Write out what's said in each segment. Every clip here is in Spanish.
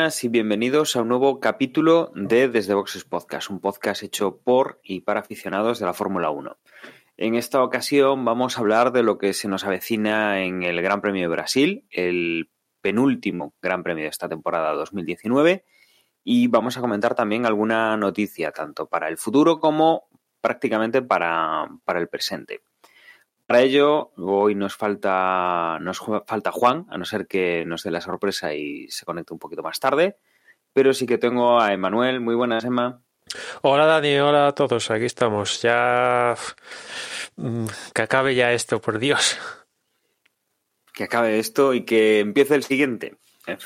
buenas y bienvenidos a un nuevo capítulo de Desde Boxes Podcast, un podcast hecho por y para aficionados de la Fórmula 1. En esta ocasión vamos a hablar de lo que se nos avecina en el Gran Premio de Brasil, el penúltimo Gran Premio de esta temporada 2019, y vamos a comentar también alguna noticia, tanto para el futuro como prácticamente para, para el presente. Para ello, hoy nos falta, nos falta Juan, a no ser que nos dé la sorpresa y se conecte un poquito más tarde. Pero sí que tengo a Emanuel. Muy buenas, Emma. Hola Dani, hola a todos, aquí estamos. Ya mm, que acabe ya esto, por Dios. Que acabe esto y que empiece el siguiente.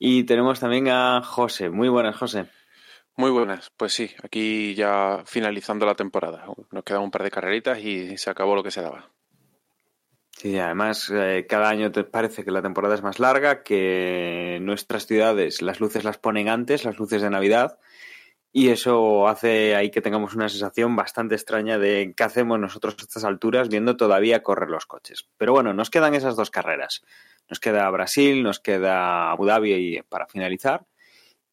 y tenemos también a José. Muy buenas, José. Muy buenas, pues sí, aquí ya finalizando la temporada. Nos quedan un par de carreritas y se acabó lo que se daba. Sí, además eh, cada año te parece que la temporada es más larga, que nuestras ciudades las luces las ponen antes, las luces de Navidad, y eso hace ahí que tengamos una sensación bastante extraña de qué hacemos nosotros a estas alturas viendo todavía correr los coches. Pero bueno, nos quedan esas dos carreras. Nos queda Brasil, nos queda Abu Dhabi para finalizar.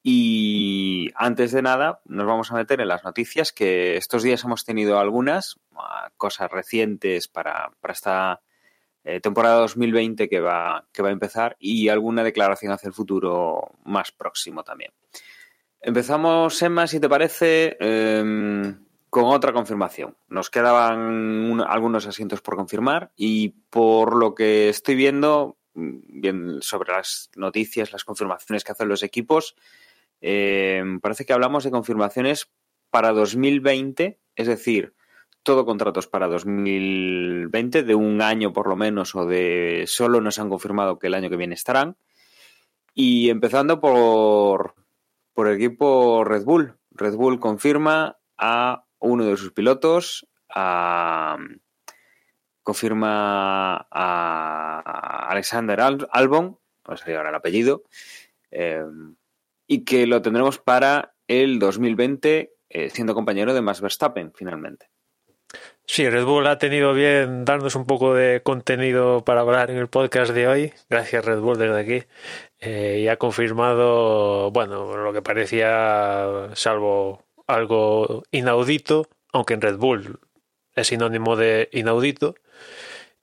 Y antes de nada, nos vamos a meter en las noticias, que estos días hemos tenido algunas ah, cosas recientes para, para esta eh, temporada 2020 que va, que va a empezar y alguna declaración hacia el futuro más próximo también. Empezamos, Emma, si te parece, eh, con otra confirmación. Nos quedaban un, algunos asientos por confirmar y por lo que estoy viendo, bien sobre las noticias, las confirmaciones que hacen los equipos, eh, parece que hablamos de confirmaciones para 2020, es decir, todo contratos para 2020, de un año por lo menos, o de solo nos han confirmado que el año que viene estarán. Y empezando por, por el equipo Red Bull. Red Bull confirma a uno de sus pilotos, a, confirma a Alexander Albon, no salir ahora el apellido, eh, y que lo tendremos para el 2020 eh, siendo compañero de Max Verstappen finalmente. Sí, Red Bull ha tenido bien darnos un poco de contenido para hablar en el podcast de hoy. Gracias Red Bull desde aquí. Eh, y ha confirmado, bueno, lo que parecía, salvo algo inaudito, aunque en Red Bull es sinónimo de inaudito,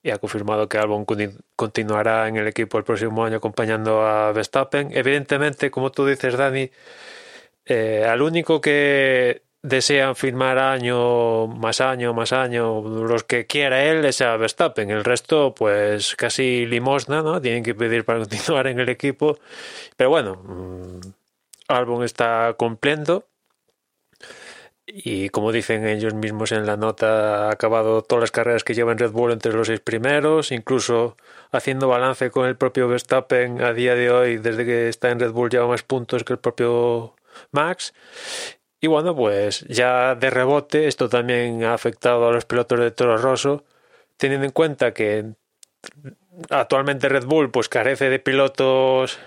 y ha confirmado que Albon continuará en el equipo el próximo año acompañando a Verstappen. Evidentemente, como tú dices, Dani, eh, al único que desean firmar año más año más año los que quiera él es a Verstappen. El resto pues casi limosna no tienen que pedir para continuar en el equipo. Pero bueno mm, Albon está cumpliendo y como dicen ellos mismos en la nota, ha acabado todas las carreras que lleva en Red Bull entre los seis primeros, incluso haciendo balance con el propio Verstappen a día de hoy, desde que está en Red Bull lleva más puntos que el propio Max. Y bueno, pues ya de rebote, esto también ha afectado a los pilotos de Toro Rosso, teniendo en cuenta que actualmente Red Bull pues carece de pilotos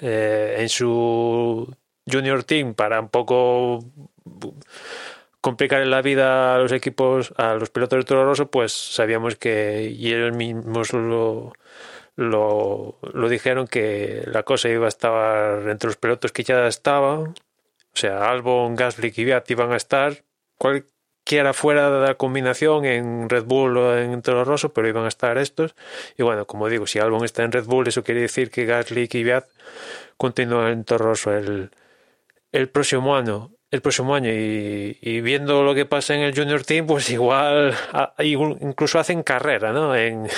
eh, en su junior team para un poco complicar la vida a los equipos, a los pilotos de Toro Rosso, pues sabíamos que, y ellos mismos lo, lo, dijeron, que la cosa iba a estar entre los pilotos que ya estaban, o sea, Albon, Gasly y Viat iban a estar, cualquiera fuera de la combinación en Red Bull o en Toro Rosso, pero iban a estar estos. Y bueno, como digo, si Albon está en Red Bull, eso quiere decir que Gasly y Viat continúan en Toro Rosso el, el próximo año el próximo año y, viendo lo que pasa en el Junior Team, pues igual incluso hacen carrera, ¿no? En,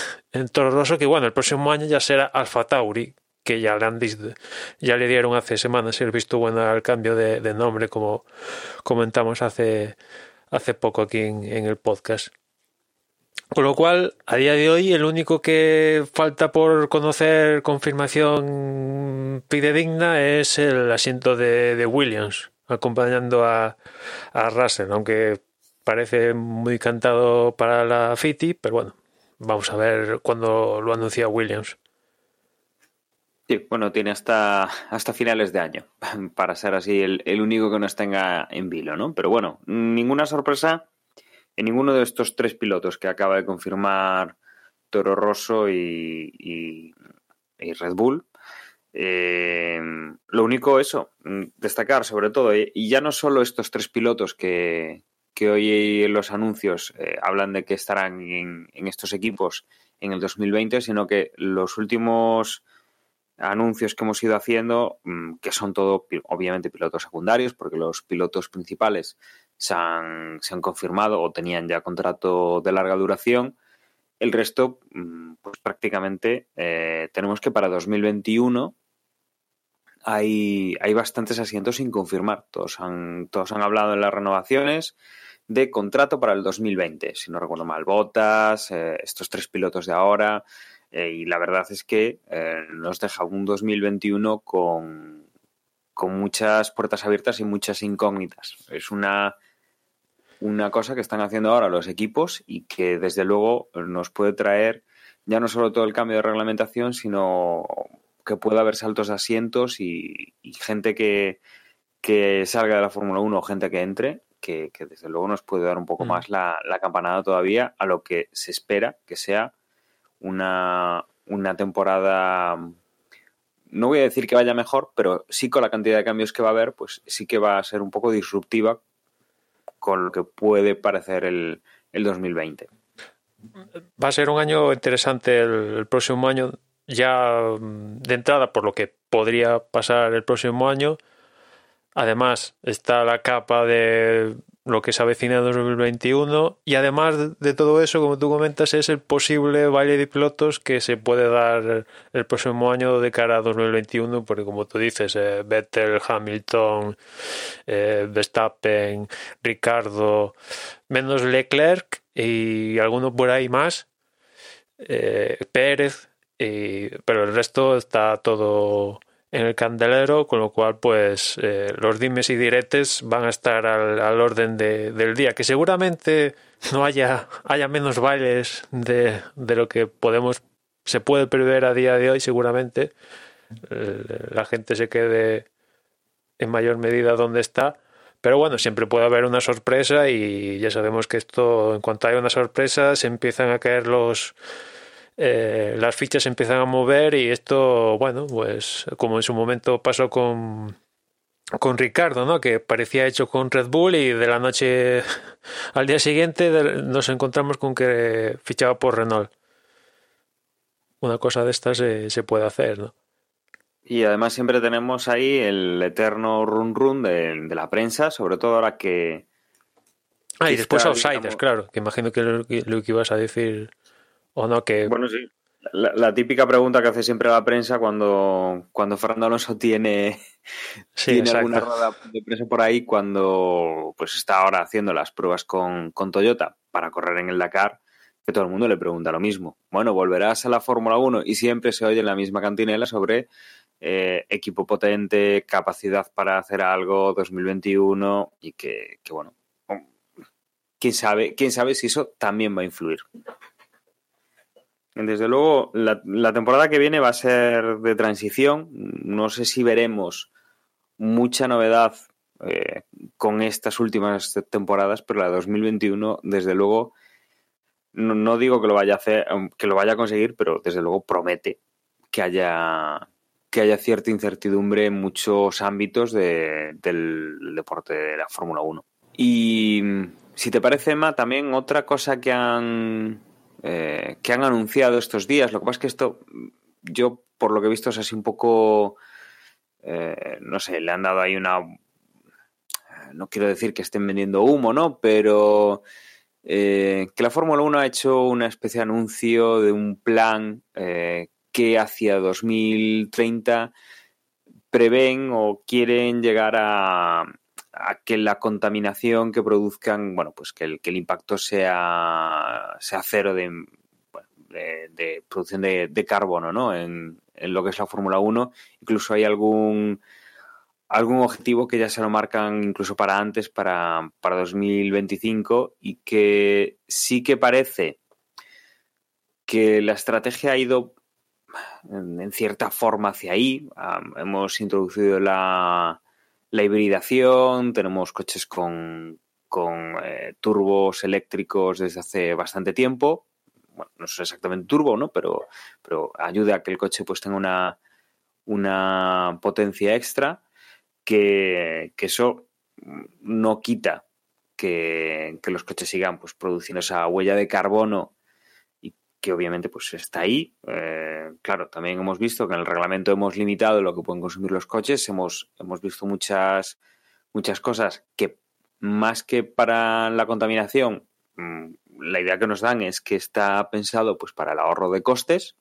Toro Rosso, que bueno, el próximo año ya será Alfa Tauri, que ya le, ya le dieron hace semanas el visto bueno al cambio de, nombre, como comentamos hace, hace poco aquí en, el podcast. Con lo cual, a día de hoy, el único que falta por conocer confirmación digna es el asiento de Williams acompañando a, a Russell, aunque parece muy cantado para la Fiti, pero bueno, vamos a ver cuando lo anuncia Williams. Sí, bueno, tiene hasta, hasta finales de año para ser así el, el único que nos tenga en vilo, ¿no? Pero bueno, ninguna sorpresa en ninguno de estos tres pilotos que acaba de confirmar Toro Rosso y, y Red Bull. Eh, lo único eso, destacar sobre todo, y ya no solo estos tres pilotos que, que hoy en los anuncios eh, hablan de que estarán en, estos equipos en el 2020, sino que los últimos anuncios que hemos ido haciendo, mm, que son todo obviamente pilotos secundarios, porque los pilotos principales se han, se han confirmado o tenían ya contrato de larga duración. El resto, mm, pues prácticamente eh, tenemos que para 2021 hay, hay bastantes asientos sin confirmar. Todos han, todos han hablado en las renovaciones de contrato para el 2020, si no recuerdo mal. Botas, eh, estos tres pilotos de ahora. Eh, y la verdad es que eh, nos deja un 2021 con, con muchas puertas abiertas y muchas incógnitas. Es una, una cosa que están haciendo ahora los equipos y que desde luego nos puede traer ya no solo todo el cambio de reglamentación, sino que pueda haber saltos de asientos y, y gente que, que, salga de la Fórmula 1 o gente que entre, que, que, desde luego nos puede dar un poco mm. más la, la, campanada todavía a lo que se espera que sea una, una temporada no voy a decir que vaya mejor, pero sí con la cantidad de cambios que va a haber, pues sí que va a ser un poco disruptiva con lo que puede parecer el, el 2020. Va a ser un año interesante el, el, próximo año, ya mm, de entrada por lo que podría pasar el próximo año. Además está la capa de lo que se avecina en 2021 y además de todo eso, como tú comentas, es el posible baile de pilotos que se puede dar el próximo año de cara a 2021, porque como tú dices, eh, Vettel, Hamilton, eh, Verstappen, Ricardo, menos Leclerc y alguno por ahí más, eh, Pérez, pero el resto está todo en el candelero, con lo cual pues eh, los dimes y diretes van a estar al, al orden de, del día, que seguramente no haya, haya menos bailes de, de, lo que podemos se puede prever a día de hoy seguramente. Eh, la gente se quede en mayor medida donde está. Pero bueno, siempre puede haber una sorpresa y ya sabemos que esto, en cuanto hay una sorpresa, se empiezan a caer los, eh, las fichas se empiezan a mover y esto, bueno, pues como en su momento pasó con, con Ricardo, ¿no? Que parecía hecho con Red Bull y de la noche al día siguiente nos encontramos con que fichaba por Renault. Una cosa de estas se, se puede hacer, ¿no? Y además siempre tenemos ahí el eterno run run de, de la prensa, sobre todo ahora que... Ah, y después outsiders, digamos... claro, que imagino que lo, lo que ibas a decir ¿O no? Que... Bueno, sí. La, la, típica pregunta que hace siempre la prensa cuando, cuando Fernando Alonso tiene, sí, tiene alguna rueda de prensa por ahí, cuando pues está ahora haciendo las pruebas con, con, Toyota para correr en el Dakar, que todo el mundo le pregunta lo mismo. Bueno, volverás a la Fórmula 1 y siempre se oye la misma cantinela sobre eh, equipo potente, capacidad para hacer algo 2021 y que, que bueno, quién sabe, quién sabe si eso también va a influir. Desde luego, la, temporada que viene va a ser de transición. No sé si veremos mucha novedad eh, con estas últimas temporadas, pero la 2021, desde luego, no, no, digo que lo vaya a hacer, que lo vaya a conseguir, pero desde luego promete que haya que haya cierta incertidumbre en muchos ámbitos de, del deporte de la Fórmula 1. Y si te parece, Emma, también otra cosa que han eh, que han anunciado estos días. Lo que pasa es que esto, yo por lo que he visto, es así un poco, eh, no sé, le han dado ahí una... No quiero decir que estén vendiendo humo, ¿no? Pero eh, que la Fórmula 1 ha hecho una especie de anuncio de un plan que hacia 2030 prevén o quieren llegar a, a que la contaminación que produzcan, bueno, pues que el, que el impacto sea, sea cero de, de, producción de, de, carbono, ¿no? En, en, lo que es la Fórmula 1. Incluso hay algún algún objetivo que ya se lo marcan incluso para antes, para, para 2025, y que sí que parece que la estrategia ha ido en, cierta forma hacia ahí. hemos introducido la, la, hibridación, tenemos coches con, con eh, turbos eléctricos desde hace bastante tiempo. Bueno, no es exactamente turbo, ¿no? Pero, pero ayuda a que el coche pues tenga una, una potencia extra que, eso no quita que, los coches sigan pues, produciendo esa huella de carbono que obviamente pues está ahí. Eh, claro, también hemos visto que en el reglamento hemos limitado lo que pueden consumir los coches, hemos, hemos visto muchas, muchas cosas que más que para la contaminación, mm, la idea que nos dan es que está pensado pues para el ahorro de costes,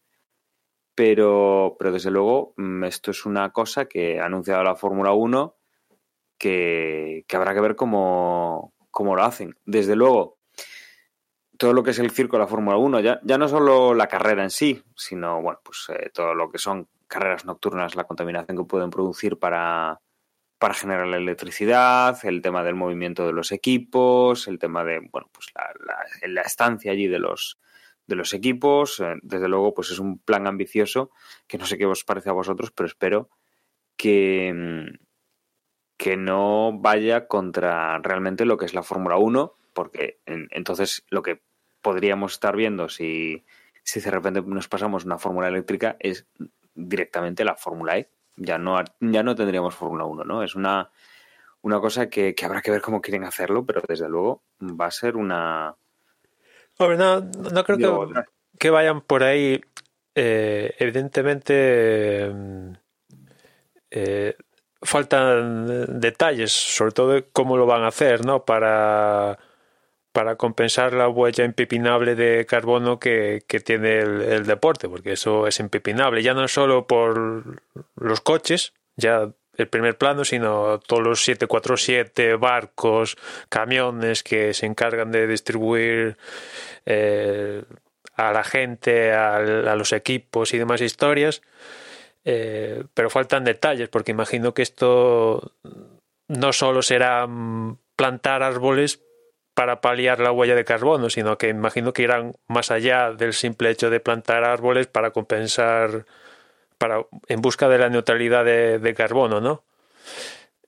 pero, pero desde luego mm, esto es una cosa que ha anunciado la Fórmula 1 que, habrá que ver cómo, lo hacen. Desde luego, todo lo que es el circo de la Fórmula 1, ya, ya no solo la carrera en sí, sino bueno, pues eh, todo lo que son carreras nocturnas, la contaminación que pueden producir para, para generar la electricidad, el tema del movimiento de los equipos, el tema de bueno, pues la, la estancia allí de los, de los equipos. Eh, desde luego, pues es un plan ambicioso que no sé qué os parece a vosotros, pero espero que, mm, que no vaya contra realmente lo que es la Fórmula 1, porque entonces lo que podríamos estar viendo si, si de repente nos pasamos una fórmula eléctrica es directamente la Fórmula E. Ya no, ya no tendríamos Fórmula 1, ¿no? Es una, una cosa que, que habrá que ver cómo quieren hacerlo, pero desde luego va a ser una, no, creo que, vayan por ahí. Eh, evidentemente, mm, eh, faltan detalles, sobre todo de cómo lo van a hacer, ¿no? Para, para compensar la huella impepinable de carbono que, tiene el, deporte, porque eso es impepinable, ya no solo por los coches, ya el primer plano, sino todos los 747 barcos, camiones que se encargan de distribuir eh, a la gente, a, los equipos y demás historias. Eh, pero faltan detalles, porque imagino que esto no solo será plantar árboles para paliar la huella de carbono, sino que imagino que irán más allá del simple hecho de plantar árboles para compensar para, en busca de la neutralidad de, carbono, ¿no?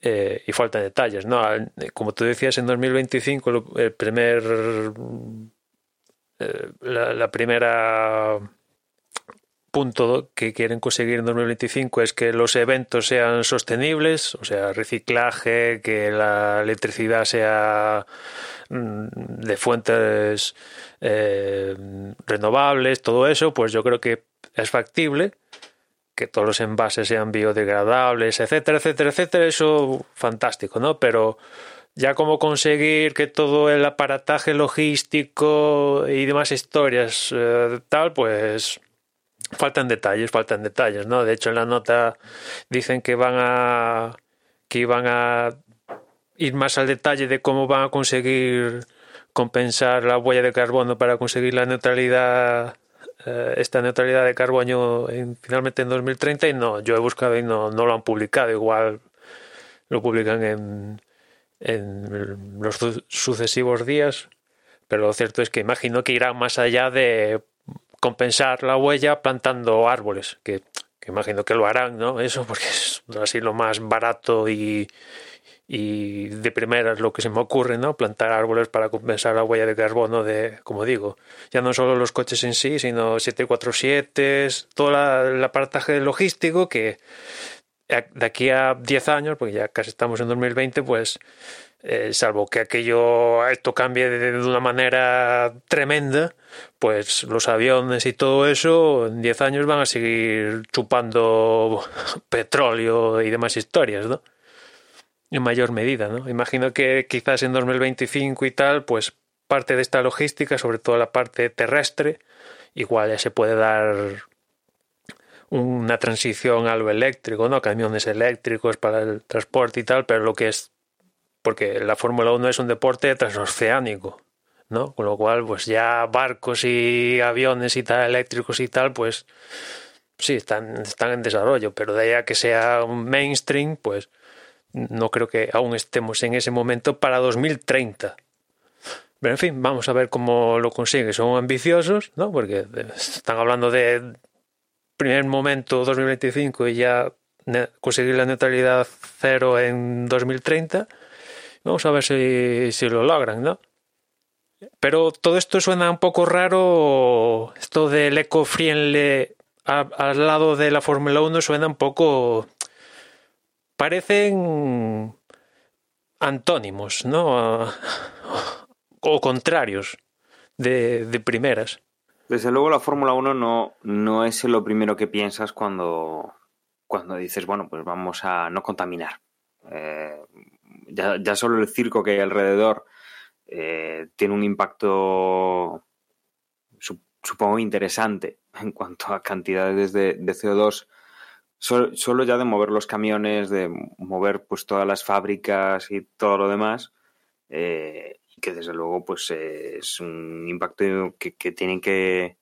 Eh, y faltan detalles, ¿no? Como tú decías, en 2025 el primer eh, la, primera punto que quieren conseguir en 2025 es que los eventos sean sostenibles, o sea, reciclaje, que la electricidad sea mm, de fuentes eh, renovables, todo eso, pues yo creo que es factible que todos los envases sean biodegradables, etcétera, etcétera, etcétera, eso fantástico, ¿no? Pero ya cómo conseguir que todo el aparataje logístico y demás historias eh, tal, pues faltan detalles, faltan detalles, ¿no? De hecho en la nota dicen que van a que iban a ir más al detalle de cómo van a conseguir compensar la huella de carbono para conseguir la neutralidad eh, esta neutralidad de carbono finalmente en 2030 y no, yo he buscado y no, no lo han publicado, igual lo publican en, en los sucesivos días, pero lo cierto es que imagino que irán más allá de compensar la huella plantando árboles, que, que imagino que lo harán, ¿no? Eso porque es así lo más barato y, y de primera es lo que se me ocurre, ¿no? Plantar árboles para compensar la huella de carbono de, como digo, ya no solo los coches en sí, sino 747, todo el apartaje logístico que de aquí a 10 años, porque ya casi estamos en 2020, pues eh, salvo que aquello esto cambie de, una manera tremenda, pues los aviones y todo eso en 10 años van a seguir chupando petróleo y demás historias, ¿no? en mayor medida, ¿no? Imagino que quizás en 2025 y tal, pues parte de esta logística, sobre todo la parte terrestre, igual ya se puede dar una transición a lo eléctrico, ¿no? Camiones eléctricos para el transporte y tal, pero lo que es porque la Fórmula 1 es un deporte transoceánico, ¿no? Con lo cual, pues ya barcos y aviones y tal, eléctricos y tal, pues sí, están, están en desarrollo, pero de ahí a que sea un mainstream, pues no creo que aún estemos en ese momento para 2030. Pero en fin, vamos a ver cómo lo consigue. Son ambiciosos, ¿no? Porque están hablando de primer momento 2025 y ya conseguir la neutralidad cero en 2030. Vamos a ver si, lo logran, ¿no? Pero todo esto suena un poco raro. Esto del eco-friendly al lado de la Fórmula 1 suena un poco. Parecen antónimos, ¿no? O contrarios de, de primeras. Desde luego la Fórmula 1 no, no es lo primero que piensas cuando, cuando dices, bueno, pues vamos a no contaminar. Eh, ya, ya, solo el circo que hay alrededor eh, tiene un impacto, supongo, interesante en cuanto a cantidades de, de CO2. Solo, ya de mover los camiones, de mover pues todas las fábricas y todo lo demás, eh, que desde luego pues eh, es un impacto que, que tienen que,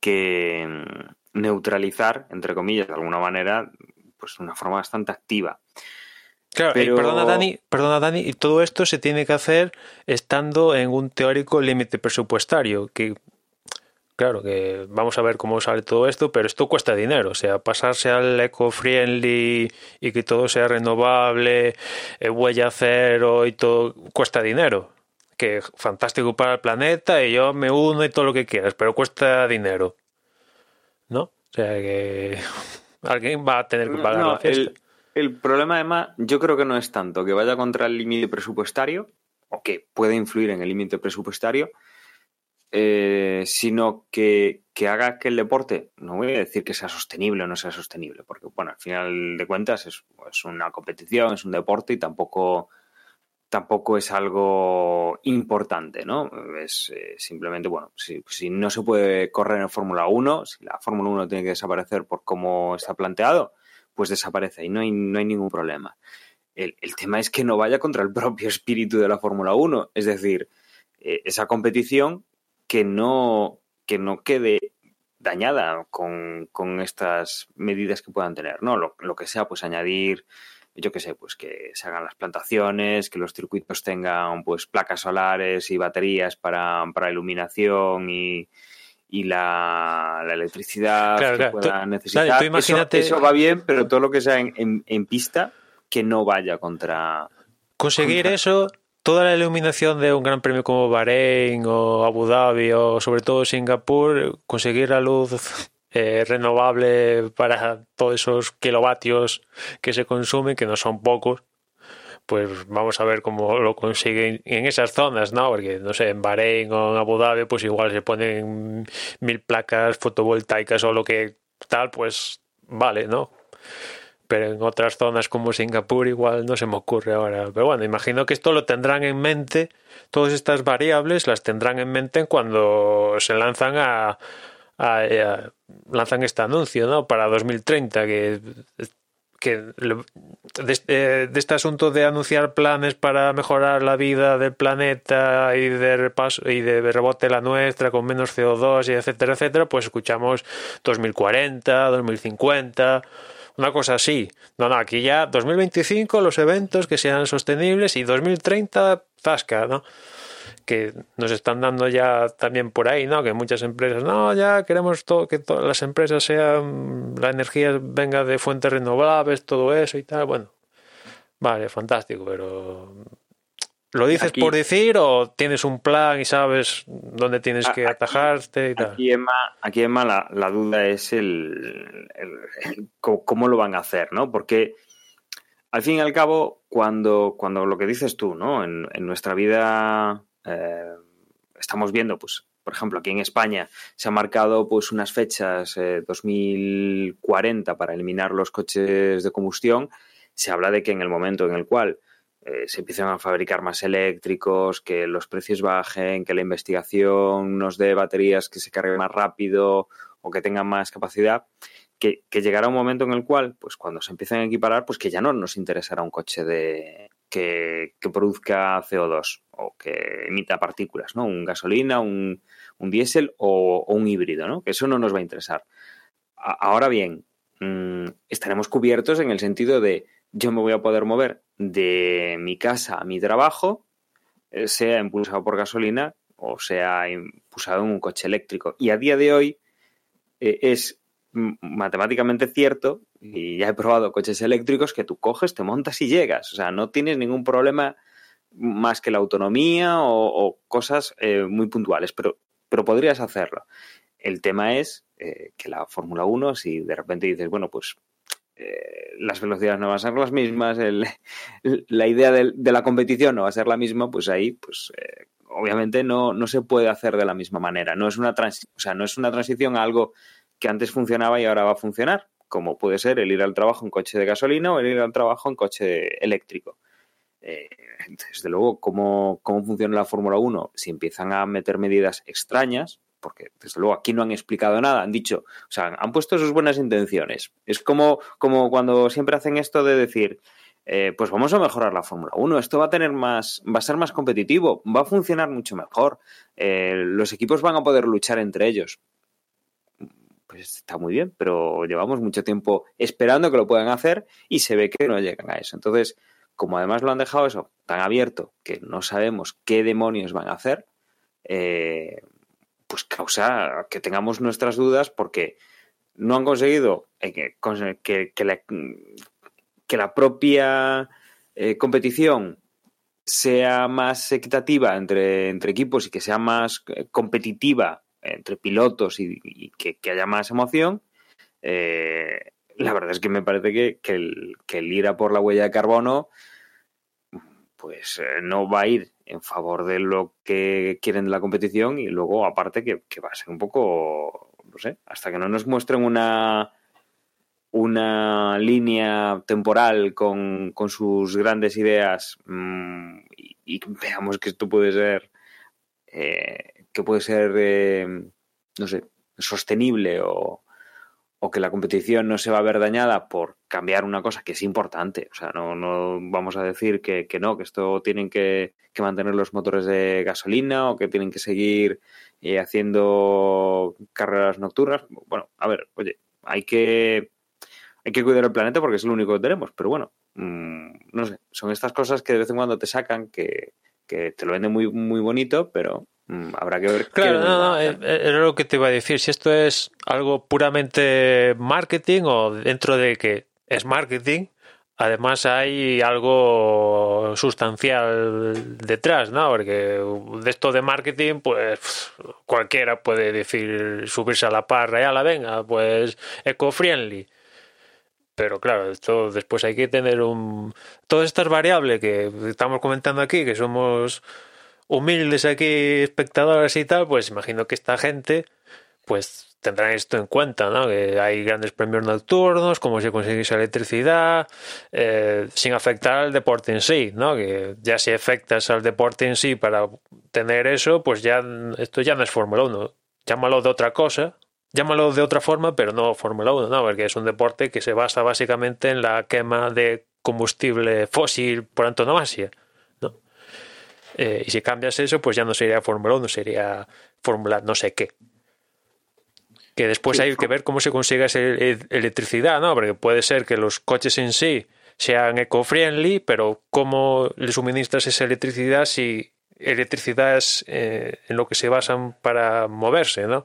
que mm, neutralizar, entre comillas, de alguna manera, pues de una forma bastante activa. Claro, Pero... y perdona Dani, perdona Dani, y todo esto se tiene que hacer estando en un teórico límite presupuestario, que claro, que vamos a ver cómo sale todo esto, pero esto cuesta dinero, o sea, pasarse al eco-friendly y que todo sea renovable, eh, huella cero y todo, cuesta dinero. Que fantástico para el planeta y yo me uno y todo lo que quieras, pero cuesta dinero. ¿No? O sea que alguien va a tener que pagar no, la fiesta. El el problema, además, yo creo que no es tanto que vaya contra el límite presupuestario, o que pueda influir en el límite presupuestario, eh, sino que, que, haga que el deporte, no voy a decir que sea sostenible o no sea sostenible, porque, bueno, al final de cuentas es, es una competición, es un deporte y tampoco, tampoco es algo importante, ¿no? Es eh, simplemente, bueno, si, no se puede correr en Fórmula 1, si la Fórmula 1 tiene que desaparecer por cómo está planteado, pues desaparece y no hay, no hay ningún problema. El, el, tema es que no vaya contra el propio espíritu de la Fórmula 1, es decir, eh, esa competición que no, que no quede dañada con, con, estas medidas que puedan tener, ¿no? Lo, lo, que sea, pues añadir, yo qué sé, pues que se hagan las plantaciones, que los circuitos tengan pues placas solares y baterías para, para iluminación y, y la, la electricidad claro, que claro. pueda Tú- necesitar. claro, tú imagínate- Eso, eso va bien, pero todo lo que sea en, en- en pista, que no vaya contra... Conseguir Contra- eso, toda la iluminación de un gran premio como Bahrein o Abu Dhabi o sobre todo Singapur, conseguir la luz eh, renovable para todos esos kilovatios que se consumen, que no son pocos, pues vamos a ver cómo lo consiguen en esas zonas, ¿no? Porque, no sé, en Bahrein o en Abu Dhabi, pues igual se ponen mil placas fotovoltaicas o lo que tal, pues vale, ¿no? Pero en otras zonas como Singapur igual no se me ocurre ahora. Pero bueno, imagino que esto lo tendrán en mente, todas estas variables las tendrán en mente cuando se lanzan a, a- a- lanzan este anuncio, ¿no? Para 2030 que que este, de este asunto de anunciar planes para mejorar la vida del planeta y de repaso y de rebote la nuestra con menos CO2 y etcétera etcétera pues escuchamos 2040 2050 una cosa así. No, no, aquí ya 2025 los eventos que sean sostenibles y 2030 zasca, ¿no? Que nos están dando ya también por ahí, ¿no? Que muchas empresas, no, ya queremos todo, que todas las empresas sean, la energía venga de fuentes renovables, todo eso y tal. Bueno, vale, fantástico, pero ¿lo dices Aquí- por decir o tienes un plan y sabes dónde tienes que aquí- atajarte y tal? Aquí, Emma, aquí, Emma la, la duda es el, el- el cómo, cómo lo van a hacer, ¿no? Porque al fin y al cabo, cuando, cuando lo que dices tú, ¿no? En, en nuestra vida eh, estamos viendo, pues, por ejemplo, aquí en España se han marcado pues unas fechas eh, 2040 para eliminar los coches de combustión. Se habla de que en el momento en el cual eh, se empiezan a fabricar más eléctricos, que los precios bajen, que la investigación nos dé baterías que se carguen más rápido o que tengan más capacidad, que, llegará un momento en el cual, pues cuando se empiecen a equiparar, pues que ya no nos interesará un coche de que, produzca CO2 o que emita partículas, ¿no? Un gasolina, un, un diésel o, un híbrido, ¿no? Que eso no nos va a interesar. Ahora bien, mm, estaremos cubiertos en el sentido de yo me voy a poder mover de mi casa a mi trabajo, eh, sea impulsado por gasolina o sea impulsado en un coche eléctrico. Y a día de hoy eh, es matemáticamente cierto, y ya he probado coches eléctricos, que tú coges, te montas y llegas. O sea, no tienes ningún problema más que la autonomía o, cosas eh, muy puntuales, pero, pero podrías hacerlo. El tema es que la Fórmula 1, si de repente dices, bueno, pues eh, las velocidades no van a ser las mismas, la idea de, la competición no va a ser la misma, pues ahí, pues obviamente no, no se puede hacer de la misma manera. No es una sea, no es una transición a algo que antes funcionaba y ahora va a funcionar, como puede ser el ir al trabajo en coche de gasolina o el ir al trabajo en coche eléctrico. Eh, desde luego, ¿cómo, ¿cómo funciona la Fórmula 1? Si empiezan a meter medidas extrañas, porque desde luego aquí no han explicado nada, han dicho, o sea, han puesto sus buenas intenciones. Es como, como cuando siempre hacen esto de decir, eh, pues vamos a mejorar la Fórmula 1, esto va a tener más, va a ser más competitivo, va a funcionar mucho mejor, eh, los equipos van a poder luchar entre ellos pues está muy bien, pero llevamos mucho tiempo esperando que lo puedan hacer y se ve que no llegan a eso. Entonces, como además lo han dejado eso tan abierto que no sabemos qué demonios van a hacer, eh, pues causa que tengamos nuestras dudas porque no han conseguido eh, que, que, la, que, la, propia eh, competición sea más equitativa entre, entre equipos y que sea más competitiva entre pilotos y, que, haya más emoción, eh, la verdad es que me parece que, el, que, ir a por la huella de carbono, pues eh, no va a ir en favor de lo que quieren de la competición y luego aparte que, va a ser un poco, no sé, hasta que no nos muestren una una línea temporal con, sus grandes ideas mm, y, veamos que esto puede ser eh, que puede ser, eh, no sé, sostenible o, que la competición no se va a ver dañada por cambiar una cosa que es importante. O sea, no, no vamos a decir que, no, que esto tienen que, mantener los motores de gasolina o que tienen que seguir eh, haciendo carreras nocturnas. Bueno, a ver, oye, hay que, hay que cuidar el planeta porque es lo único que tenemos, pero bueno, mm, no sé, son estas cosas que de vez en cuando te sacan que, que te lo venden muy, muy bonito, pero habrá que ver. Claro, no, no, eh, era lo que te iba a decir. Si esto es algo puramente marketing o dentro de que es marketing, además hay algo sustancial detrás, ¿no? Porque de esto de marketing, pues cualquiera puede decir, subirse a la parra y a la venga, pues eco-friendly. Pero claro, esto después hay que tener un... Todas estas variables que estamos comentando aquí, que somos humildes aquí espectadores y tal, pues imagino que esta gente pues tendrán esto en cuenta, ¿no? Que hay grandes premios nocturnos, cómo se consigue esa electricidad, eh, sin afectar al deporte en sí, ¿no? Que ya si afectas al deporte en sí para tener eso, pues ya esto ya no es Fórmula 1. Llámalo de otra cosa, llámalo de otra forma, pero no Fórmula 1, ¿no? Porque es un deporte que se basa básicamente en la quema de combustible fósil por antonomasia. Eh, y si cambias eso, pues ya no sería Fórmula 1, sería Fórmula no sé qué. Que después hay que ver cómo se consigue esa electricidad, ¿no? Porque puede ser que los coches en sí sean eco-friendly, pero cómo le suministras esa electricidad si electricidad es eh, en lo que se basan para moverse, ¿no?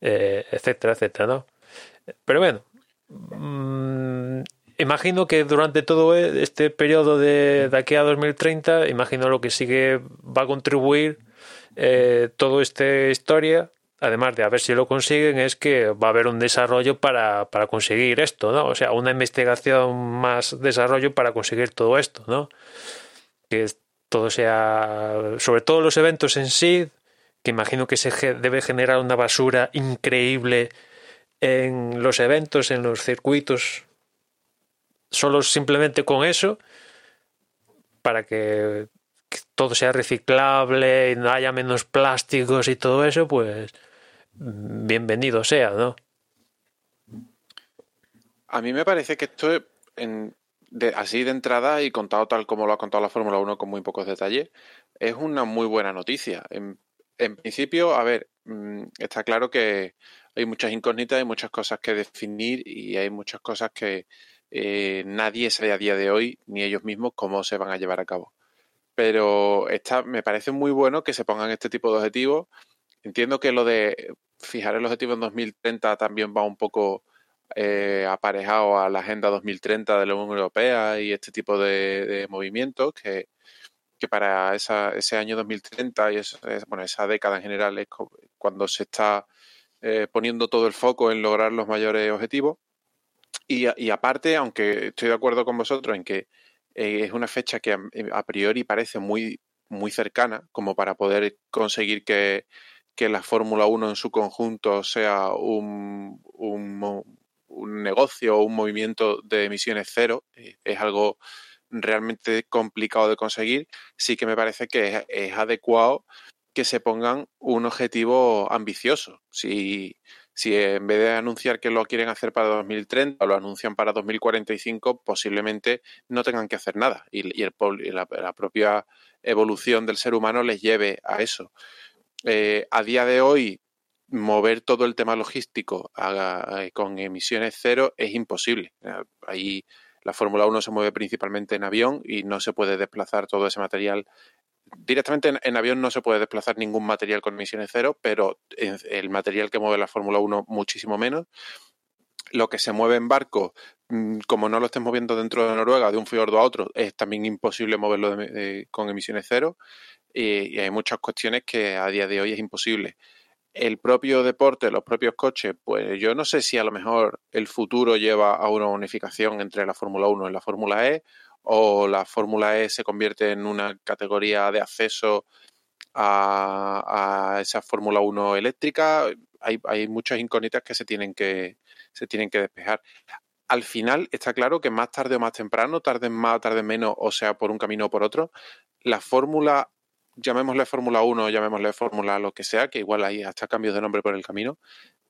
Eh, etcétera, etcétera, ¿no? Pero bueno, mm, imagino que durante todo este periodo de, de, aquí a 2030, imagino lo que sigue va a contribuir eh, toda esta historia, además de a ver si lo consiguen, es que va a haber un desarrollo para, para conseguir esto, ¿no? O sea, una investigación más desarrollo para conseguir todo esto, ¿no? Que todo sea, sobre todo los eventos en sí, que imagino que se debe generar una basura increíble en los eventos, en los circuitos solo simplemente con eso, para que, todo sea reciclable y no haya menos plásticos y todo eso, pues bienvenido sea, ¿no? A mí me parece que esto, en, así de entrada y contado tal como lo ha contado la Fórmula 1 con muy pocos detalles, es una muy buena noticia. En, en principio, a ver, mm, está claro que hay muchas incógnitas, hay muchas cosas que definir y hay muchas cosas que, eh, nadie sabe a día de hoy, ni ellos mismos, cómo se van a llevar a cabo. Pero me parece muy bueno que se pongan este tipo de objetivos. Entiendo que lo de fijar el objetivo en 2030 también va un poco eh, aparejado a la Agenda 2030 de la Unión Europea y este tipo de, movimientos que, para ese año 2030 y bueno, esa década en general es cuando se está eh, poniendo todo el foco en lograr los mayores objetivos. Y, aparte, aunque estoy de acuerdo con vosotros en que eh, es una fecha que a, priori parece muy, muy cercana, como para poder conseguir que, la Fórmula 1 en su conjunto sea un, un, negocio o un movimiento de emisiones cero, eh, es algo realmente complicado de conseguir, sí que me parece que es adecuado que se pongan un objetivo ambicioso. Si, si en vez de anunciar que lo quieren hacer para 2030 lo anuncian para 2045, posiblemente no tengan que hacer nada y, el, la, propia evolución del ser humano les lleve a eso. Eh, a día de hoy, mover todo el tema logístico con emisiones cero es imposible. Ahí la Fórmula 1 se mueve principalmente en avión y no se puede desplazar todo ese material directamente en, avión no se puede desplazar ningún material con emisiones cero, pero el material que mueve la Fórmula 1 muchísimo menos. Lo que se mueve en barco, mm, como no lo estés moviendo dentro de Noruega, de un fiordo a otro, es también imposible moverlo con emisiones cero. Y, hay muchas cuestiones que a día de hoy es imposible. El propio deporte, los propios coches, pues yo no sé si a lo mejor el futuro lleva a una unificación entre la Fórmula 1 y la Fórmula E, o la Fórmula E se convierte en una categoría de acceso a, esa Fórmula 1 eléctrica. Hay, hay, muchas incógnitas que se tienen que, se tienen que despejar. Al final está claro que más tarde o más temprano, tarde más, tarde menos, o sea, por un camino o por otro, la fórmula, llamémosle Fórmula 1, llamémosle Fórmula lo que sea, que igual hay hasta cambios de nombre por el camino,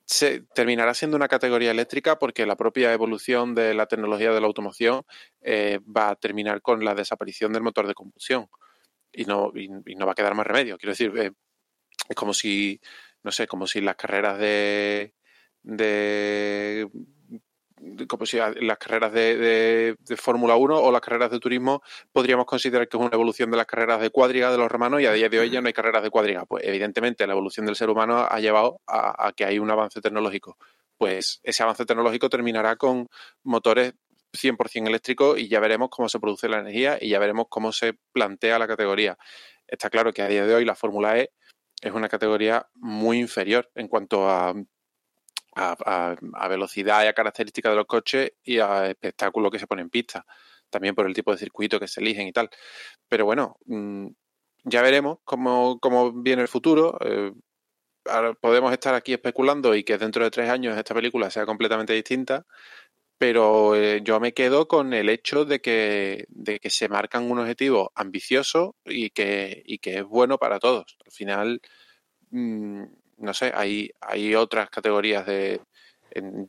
se terminará siendo una categoría eléctrica porque la propia evolución de la tecnología de la automoción eh, va a terminar con la desaparición del motor de combustión y no, y, no va a quedar más remedio. Quiero decir, eh, es como si, no sé, como si las carreras de, de como si las carreras de, Fórmula 1 o las carreras de turismo podríamos considerar que es una evolución de las carreras de cuadriga de los romanos y a día de hoy ya no hay carreras de cuadriga. Pues evidentemente la evolución del ser humano ha llevado a, que hay un avance tecnológico. Pues ese avance tecnológico terminará con motores 100% eléctricos y ya veremos cómo se produce la energía y ya veremos cómo se plantea la categoría. Está claro que a día de hoy la Fórmula E es una categoría muy inferior en cuanto a a, velocidad y a características de los coches y a espectáculo que se pone en pista. También por el tipo de circuito que se eligen y tal. Pero bueno, mm, ya veremos cómo, viene el futuro. Eh, podemos estar aquí especulando y que dentro de tres años esta película sea completamente distinta, pero eh, yo me quedo con el hecho de que, de que se marcan un objetivo ambicioso y que, y que es bueno para todos. Al final, mm, no sé, hay, hay otras categorías de,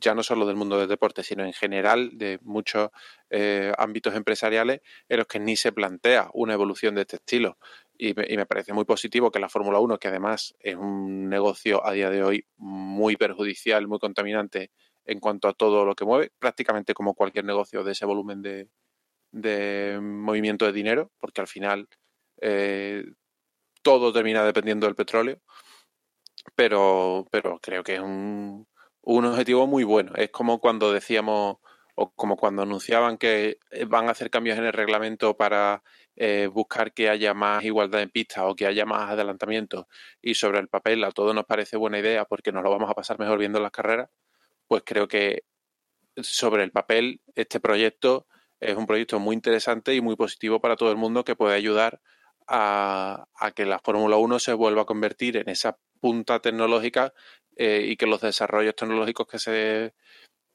ya no solo del mundo del deporte, sino en general de muchos eh, ámbitos empresariales en los que ni se plantea una evolución de este estilo. Y me, parece muy positivo que la Fórmula 1, que además es un negocio a día de hoy muy perjudicial, muy contaminante en cuanto a todo lo que mueve, prácticamente como cualquier negocio de ese volumen de, de movimiento de dinero, porque al final eh, todo termina dependiendo del petróleo pero, pero creo que es un, un objetivo muy bueno. Es como cuando decíamos, o como cuando anunciaban que eh, van a hacer cambios en el reglamento para eh, buscar que haya más igualdad en pista o que haya más adelantamiento y sobre el papel a todos nos parece buena idea porque nos lo vamos a pasar mejor viendo las carreras, pues creo que sobre el papel este proyecto es un proyecto muy interesante y muy positivo para todo el mundo que puede ayudar a, que la Fórmula 1 se vuelva a convertir en esa punta tecnológica eh, y que los desarrollos tecnológicos que se,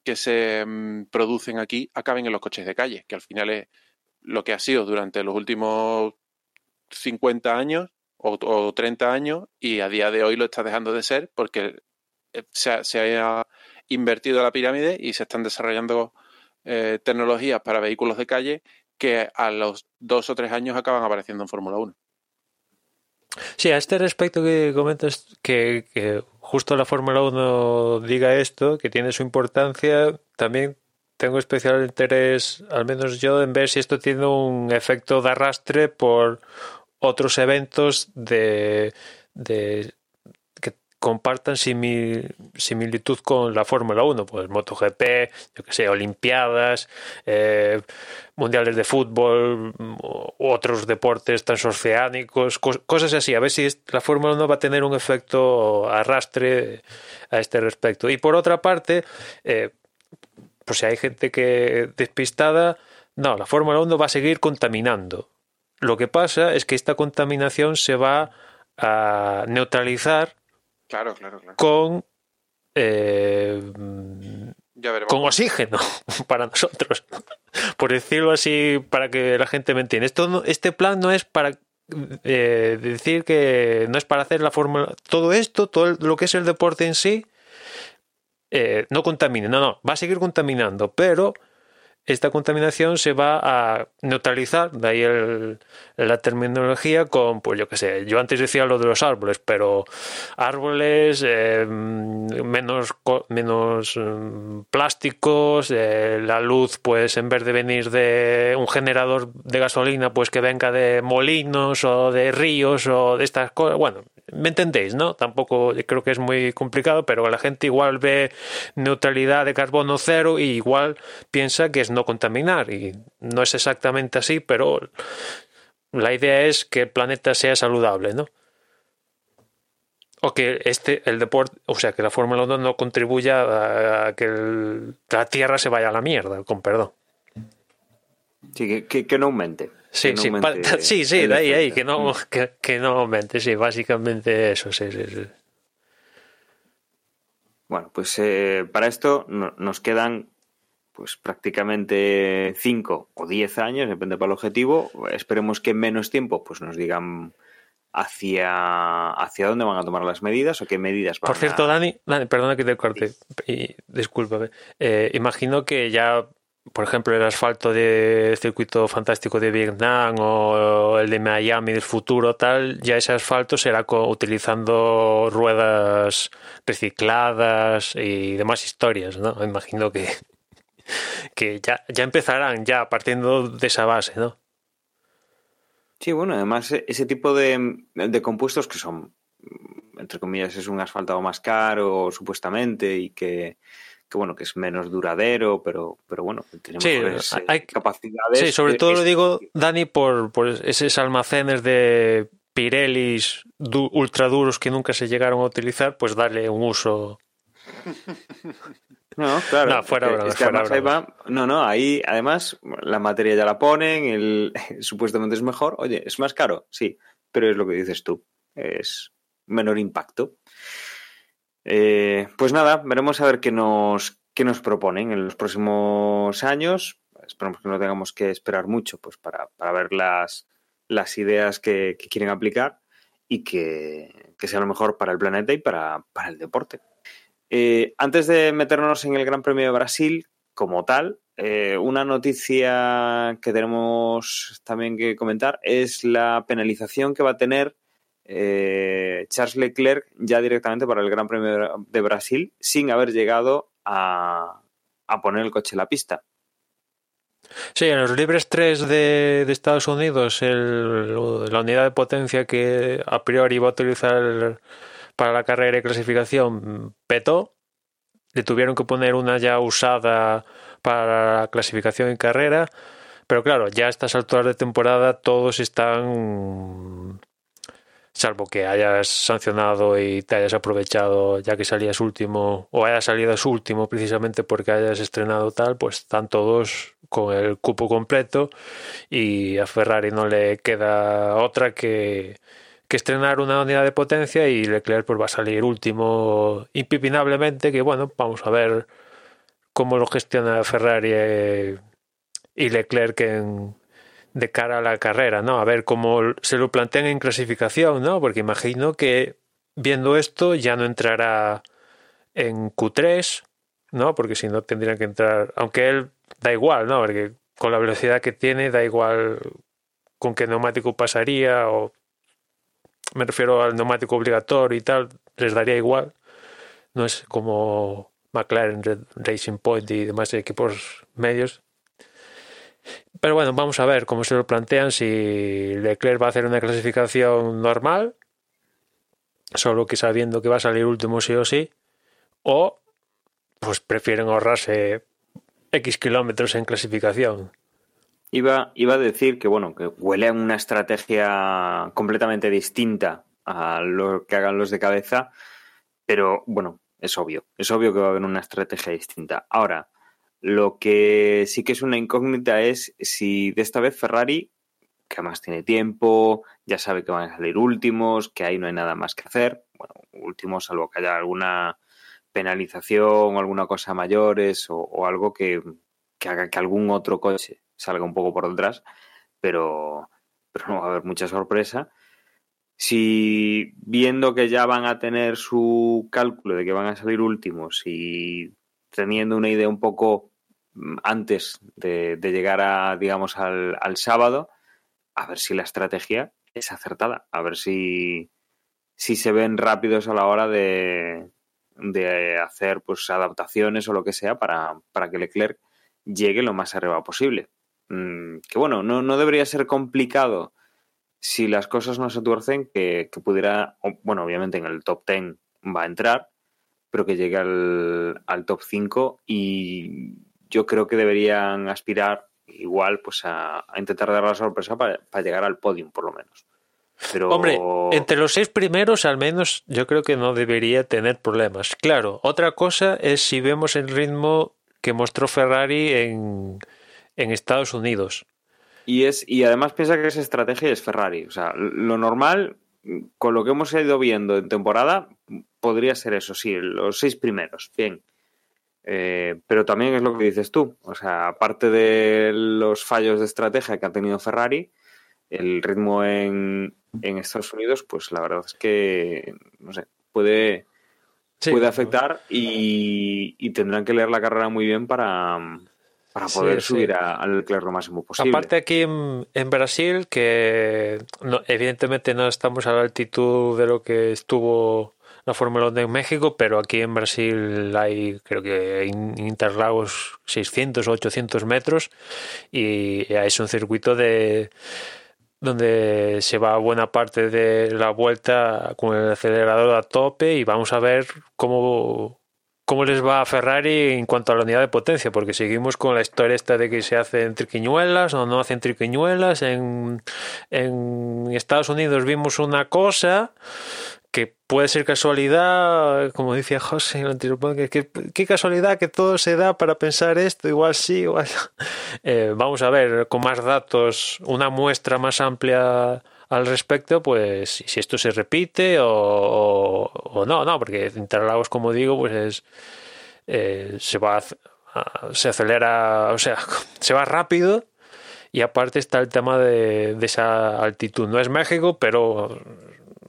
que se mm, producen aquí acaben en los coches de calle, que al final es lo que ha sido durante los últimos 50 años o, 30 años y a día de hoy lo está dejando de ser porque eh, se, se ha invertido la pirámide y se están desarrollando eh, tecnologías para vehículos de calle que a los dos o tres años acaban apareciendo en Fórmula 1. Sí, a este respecto que comentas que, justo la Fórmula 1 diga esto, que tiene su importancia, también tengo especial interés, al menos yo, en ver si esto tiene un efecto de arrastre por otros eventos de, de compartan similitud con la Fórmula 1, pues MotoGP, yo que sé, Olimpiadas, eh, Mundiales de Fútbol, u otros deportes transoceánicos, cosas así. A ver si la Fórmula 1 va a tener un efecto arrastre a este respecto. Y por otra parte, eh, pues si hay gente que despistada, no, la Fórmula 1 va a seguir contaminando. Lo que pasa es que esta contaminación se va a neutralizar claro, claro, claro. con eh, con oxígeno para nosotros. Por decirlo así, para que la gente me entienda. Esto este plan no es para eh, decir que no es para hacer la fórmula. Todo esto, todo lo que es el deporte en sí, eh, no contamine. No, no, va a seguir contaminando, pero esta contaminación se va a neutralizar, de ahí la terminología con, pues yo qué sé, yo antes decía lo de los árboles, pero árboles, eh, menos, menos mm, plásticos, eh, la luz, pues en vez de venir de un generador de gasolina, pues que venga de molinos o de ríos o de estas cosas, bueno, ¿Me entendéis, no? Tampoco creo que es muy complicado, pero la gente igual ve neutralidad de carbono cero y igual piensa que es no contaminar. Y no es exactamente así, pero la idea es que el planeta sea saludable, ¿no? O que este, el deporte, o sea, que la Fórmula 1 no contribuya a que la Tierra se vaya a la mierda, con perdón. Sí, que no aumente. Sí, sí, sí, sí, de ahí, ahí, que no, que, que no aumente, sí, básicamente eso, sí, sí, sí. Bueno, pues eh, para esto nos quedan pues prácticamente 5 o 10 años, depende para el objetivo. Esperemos que en menos tiempo pues nos digan hacia, hacia dónde van a tomar las medidas o qué medidas van Por cierto, Dani, Dani, perdona que te corte, y discúlpame. Eh, imagino que ya por ejemplo, el asfalto de circuito fantástico de Vietnam o el de Miami del futuro, tal, ya ese asfalto será utilizando ruedas recicladas y demás historias, ¿no? Imagino que, que ya, ya empezarán ya partiendo de esa base, ¿no? Sí, bueno, además ese tipo de, de compuestos que son, entre comillas, es un asfalto más caro, supuestamente, y que que bueno, que es menos duradero, pero, pero bueno, tenemos sí, hay, capacidades. Sí, sobre todo lo digo, Dani, por, por esos almacenes de Pirellis ultra duros que nunca se llegaron a utilizar, pues darle un uso. No, claro. No, fuera, no, no, ahí además la materia ya la ponen, el, supuestamente es mejor. Oye, es más caro, sí, pero es lo que dices tú, es menor impacto. Eh, pues nada, veremos a ver qué nos, qué nos proponen en los próximos años. Esperamos que no tengamos que esperar mucho pues, para, ver las, las ideas que, quieren aplicar y que, sea lo mejor para el planeta y para, el deporte. Eh, antes de meternos en el Gran Premio de Brasil como tal, eh, una noticia que tenemos también que comentar es la penalización que va a tener eh, Charles Leclerc ya directamente para el Gran Premio de Brasil sin haber llegado a, poner el coche en la pista. Sí, en los libres 3 de, Estados Unidos, la unidad de potencia que a priori iba a utilizar para la carrera de clasificación petó. Le tuvieron que poner una ya usada para la clasificación y carrera. Pero claro, ya a estas alturas de temporada todos están salvo que hayas sancionado y te hayas aprovechado ya que salías último o hayas salido su último precisamente porque hayas estrenado tal, pues están todos con el cupo completo y a Ferrari no le queda otra que, que estrenar una unidad de potencia y Leclerc pues va a salir último impipinablemente que bueno, vamos a ver cómo lo gestiona Ferrari eh, y Leclerc en, de cara a la carrera, ¿no? A ver cómo se lo plantean en clasificación, ¿no? Porque imagino que viendo esto ya no entrará en Q3, ¿no? Porque si no tendrían que entrar, aunque él da igual, ¿no? Porque con la velocidad que tiene da igual con qué neumático pasaría o me refiero al neumático obligatorio y tal, les daría igual. No es como McLaren, Racing Point y demás equipos medios. Pero bueno, vamos a ver cómo se lo plantean, si Leclerc va a hacer una clasificación normal, solo que sabiendo que va a salir último sí o sí, o pues prefieren ahorrarse X kilómetros en clasificación. Iba, iba a decir que bueno, que huele a una estrategia completamente distinta a lo que hagan los de cabeza, pero bueno, es obvio, es obvio que va a haber una estrategia distinta. Ahora, lo que sí que es una incógnita es si de esta vez Ferrari, que además tiene tiempo, ya sabe que van a salir últimos, que ahí no hay nada más que hacer, bueno, últimos, salvo que haya alguna penalización, alguna cosa mayores o, o algo que, que, haga que algún otro coche salga un poco por detrás, pero, pero no va a haber mucha sorpresa. Si viendo que ya van a tener su cálculo de que van a salir últimos y teniendo una idea un poco mm, antes de, llegar a, digamos, al, al, sábado, a ver si la estrategia es acertada, a ver si, si se ven rápidos a la hora de, de hacer pues adaptaciones o lo que sea para, para que Leclerc llegue lo más arriba posible. Mm, que bueno, no, no debería ser complicado si las cosas no se tuercen, que, que pudiera, bueno, obviamente en el top 10 va a entrar, pero que llegue al, al, top 5 y yo creo que deberían aspirar igual pues a, a intentar dar la sorpresa para, para, llegar al podium por lo menos. Pero... Hombre, entre los seis primeros al menos yo creo que no debería tener problemas. Claro, otra cosa es si vemos el ritmo que mostró Ferrari en, en Estados Unidos. Y, es, y además piensa que esa estrategia es Ferrari. O sea, lo normal, con lo que hemos ido viendo en temporada, podría ser eso, sí, los seis primeros, bien. Eh, pero también es lo que dices tú. O sea, aparte de los fallos de estrategia que ha tenido Ferrari, el ritmo en, en Estados Unidos, pues la verdad es que, no sé, puede, sí, puede afectar y, y, tendrán que leer la carrera muy bien para, para poder sí, subir sí. al Leclerc lo máximo posible. Aparte aquí en, en Brasil, que no, evidentemente no estamos a la altitud de lo que estuvo la Fórmula 1 en México, pero aquí en Brasil hay, creo que en Interlagos 600 o 800 metros y es un circuito de donde se va buena parte de la vuelta con el acelerador a tope y vamos a ver cómo cómo les va a Ferrari en cuanto a la unidad de potencia, porque seguimos con la historia esta de que se hacen triquiñuelas o no hacen triquiñuelas. En, Estados Unidos vimos una cosa que puede ser casualidad, como decía José en el anterior que qué casualidad que todo se da para pensar esto, igual sí, igual. Eh, vamos a ver con más datos, una muestra más amplia al respecto, pues si esto se repite o, no, no, porque Interlagos, como digo, pues es, eh, se va se acelera, o sea, se va rápido y aparte está el tema de, de, esa altitud. No es México, pero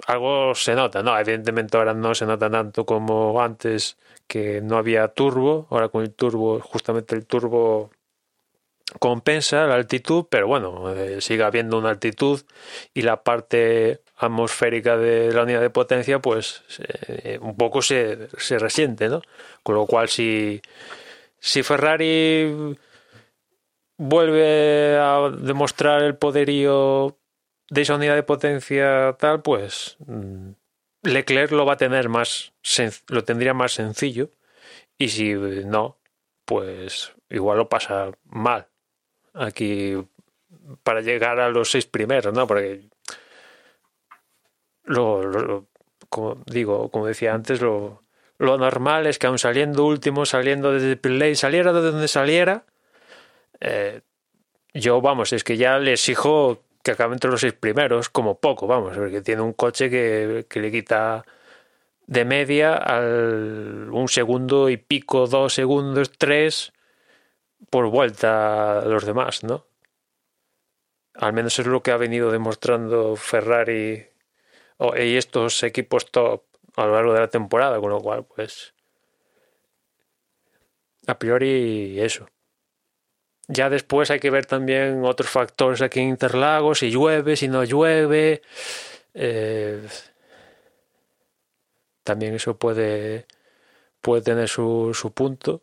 algo se nota, ¿no? Evidentemente ahora no se nota tanto como antes que no había turbo, ahora con el turbo, justamente el turbo compensa la altitud, pero bueno, eh, sigue habiendo una altitud y la parte atmosférica de la unidad de potencia, pues eh, un poco se, se, resiente, ¿no? Con lo cual, si, si Ferrari vuelve a demostrar el poderío de esa unidad de potencia tal, pues mm, Leclerc lo va a tener más, lo tendría más sencillo y si no, pues igual lo pasa mal aquí para llegar a los seis primeros, ¿no? Porque lo, lo como digo, como decía antes, lo, lo, normal es que aun saliendo último, saliendo desde play, saliera de donde saliera, eh, yo, vamos, es que ya le exijo que acabe entre los seis primeros, como poco, vamos, porque tiene un coche que, que le quita de media al un segundo y pico, dos segundos, tres, por vuelta a los demás, ¿no? Al menos es lo que ha venido demostrando Ferrari y estos equipos top a lo largo de la temporada, con lo cual, pues, a priori eso. Ya después hay que ver también otros factores aquí en Interlagos, si llueve, si no llueve. Eh, también eso puede, puede tener su, su punto.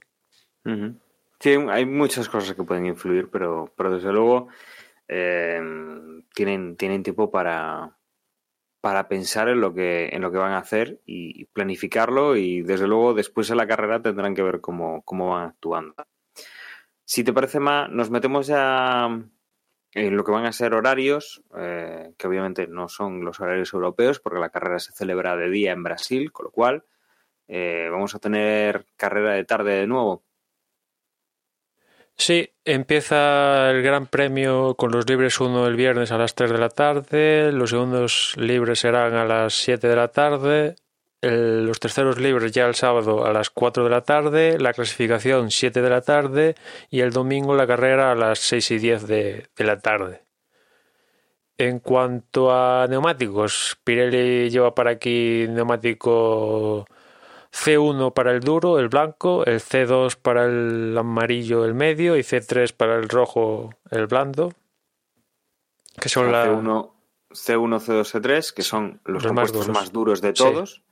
Sí, hay muchas cosas que pueden influir, pero, pero desde luego eh, tienen, tienen tiempo para, para pensar en lo que, en lo que van a hacer y planificarlo y desde luego después de la carrera tendrán que ver cómo, cómo van actuando. Si te parece más, nos metemos ya en lo que van a ser horarios, eh, que obviamente no son los horarios europeos porque la carrera se celebra de día en Brasil, con lo cual eh, vamos a tener carrera de tarde de nuevo. Sí, empieza el Gran Premio con los libres 1 el viernes a las 3 de la tarde, los segundos libres serán a las 7 de la tarde, los terceros libres ya el sábado a las 4 de la tarde, la clasificación 7 de la tarde y el domingo la carrera a las 6 y 10 de, de la tarde. En cuanto a neumáticos, Pirelli lleva para aquí neumático C1 para el duro, el blanco, el C2 para el amarillo, el medio y C3 para el rojo, el blando. Que son la... C1, C1, C2, C3, que son los, compuestos más duros, de todos.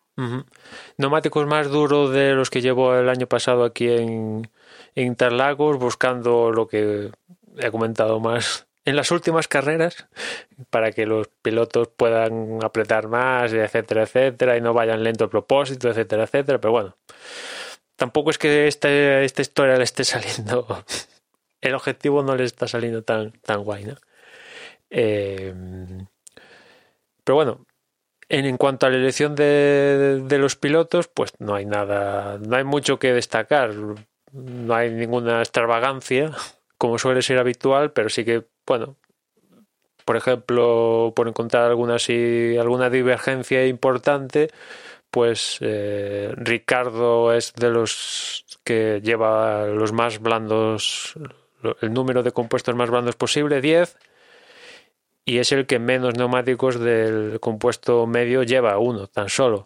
Neumáticos más duros de los que llevo el año pasado aquí en Interlagos, buscando lo que he comentado más en las últimas carreras para que los pilotos puedan apretar más, etcétera, etcétera, y no vayan lento a propósito, etcétera, etcétera. Pero bueno, tampoco es que esta, esta historia le esté saliendo, el objetivo no le está saliendo tan, tan guay, ¿no? Eh, pero bueno, en, en, cuanto a la elección de, de los pilotos, pues no hay nada, no hay mucho que destacar, no hay ninguna extravagancia como suele ser habitual, pero sí que bueno, por ejemplo, por encontrar alguna, alguna divergencia importante, pues eh, Ricardo es de los que lleva los más blandos, el número de compuestos más blandos posible, 10, y es el que menos neumáticos del compuesto medio lleva, uno tan solo,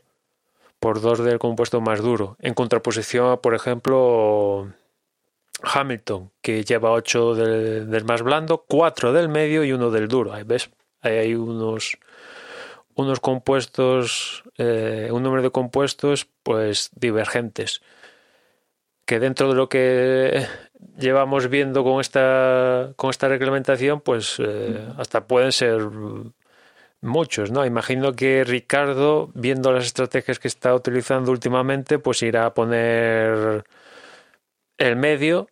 por dos del compuesto más duro, en contraposición a, por ejemplo, Hamilton, que lleva 8 del, más blando, 4 del medio y uno del duro. Ahí ves, ahí hay unos, unos compuestos, eh, un número de compuestos pues divergentes. Que dentro de lo que llevamos viendo con esta, con esta reglamentación, pues eh, hasta pueden ser muchos, ¿no? Imagino que Ricardo, viendo las estrategias que está utilizando últimamente, pues irá a poner el medio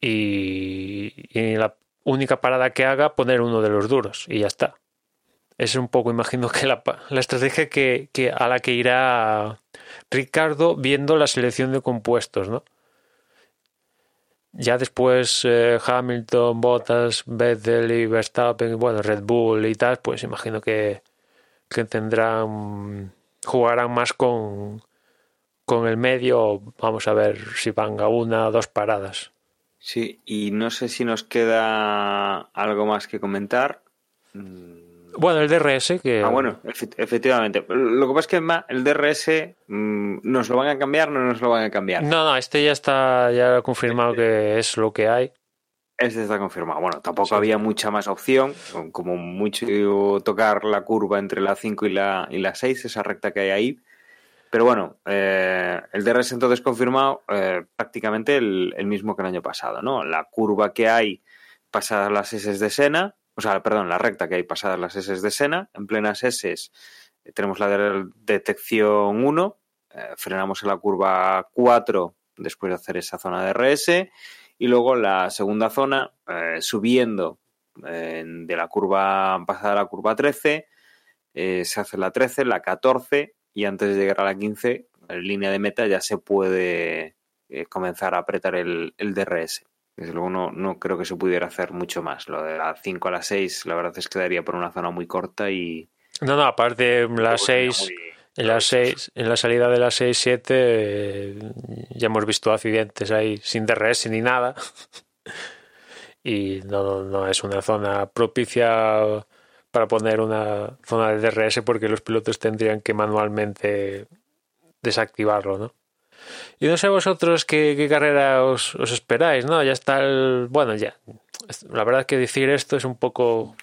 y, la única parada que haga poner uno de los duros y ya está. Es un poco, imagino que la, estrategia que, que, a la que irá Ricardo viendo la selección de compuestos, ¿no? Ya después eh, Hamilton, Bottas, Vettel y Verstappen, bueno, Red Bull y tal, pues imagino que, que tendrán, jugarán más con, con el medio, vamos a ver si van a una o dos paradas. Sí, y no sé si nos queda algo más que comentar. Mm. Bueno, el DRS que... Ah, bueno, efectivamente. Lo que pasa es que el DRS mm, nos lo van a cambiar o no nos lo van a cambiar. No, no, este ya está ya confirmado que es lo que hay. Este está confirmado. Bueno, tampoco había mucha más opción, como mucho tocar la curva entre la 5 y la, y la 6, esa recta que hay ahí. Pero bueno, eh, el DRS entonces confirmado eh, prácticamente el, mismo que el año pasado, ¿no? La curva que hay pasadas las S de Sena, o sea, perdón, la recta que hay pasadas las S de Sena, en plenas S eh, tenemos la detección 1, frenamos en la curva 4 después de hacer esa zona de RS y luego la segunda zona subiendo de la curva pasada a la curva 13 se hace la 13, la 14 y antes de llegar a la 15, en línea de meta ya se puede eh, comenzar a apretar el, el DRS. Desde luego no, no, creo que se pudiera hacer mucho más. Lo de la 5 a la 6, la verdad es que daría por una zona muy corta y... No, no, aparte la 6... En la, 6, en la salida de la 6-7 eh, ya hemos visto accidentes ahí sin DRS ni nada. y no, no es una zona propicia para poner una zona de DRS porque los pilotos tendrían que manualmente desactivarlo, ¿no? Y no sé vosotros qué, carrera os, esperáis, ¿no? Ya está el... Bueno, ya. La verdad que decir esto es un poco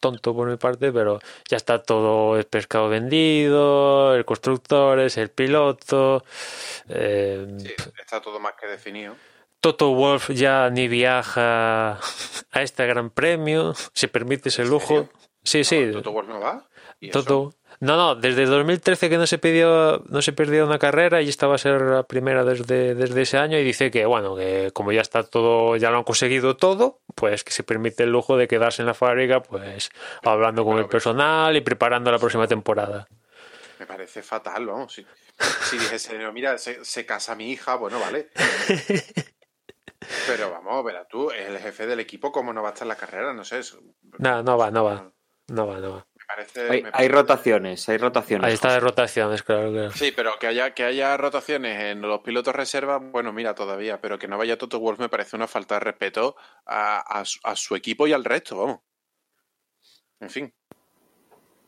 tonto por mi parte, pero ya está todo el pescado vendido, el constructor es el piloto. Eh, Sí, está todo más que definido. Toto Wolf ya ni viaja a este gran premio, se permite ese lujo. Sí, sí. Toto Wolff no va. Toto. No, no, desde 2013 que no se pidió, no se perdió una carrera y esta va a ser la primera desde, desde ese año y dice que bueno, que como ya está todo, ya lo han conseguido todo, pues que se permite el lujo de quedarse en la fábrica, pues hablando con el personal y preparando la próxima temporada. Me parece fatal, vamos. Si, si dijese, mira, se, se casa mi hija, bueno, vale. Pero vamos, verás tú, el jefe del equipo, ¿cómo no va a estar en la carrera? No sé. eso- No, no va, no va. No va, no va. Me parece. Hay, me hay parece- rotaciones, hay rotaciones. Ahí está de rotaciones, claro, claro. Sí, pero que haya, que haya rotaciones en los pilotos reserva, bueno, mira, todavía, pero que no vaya Toto Wolff me parece una falta de respeto a, a su- a su equipo y al resto, vamos. En fin.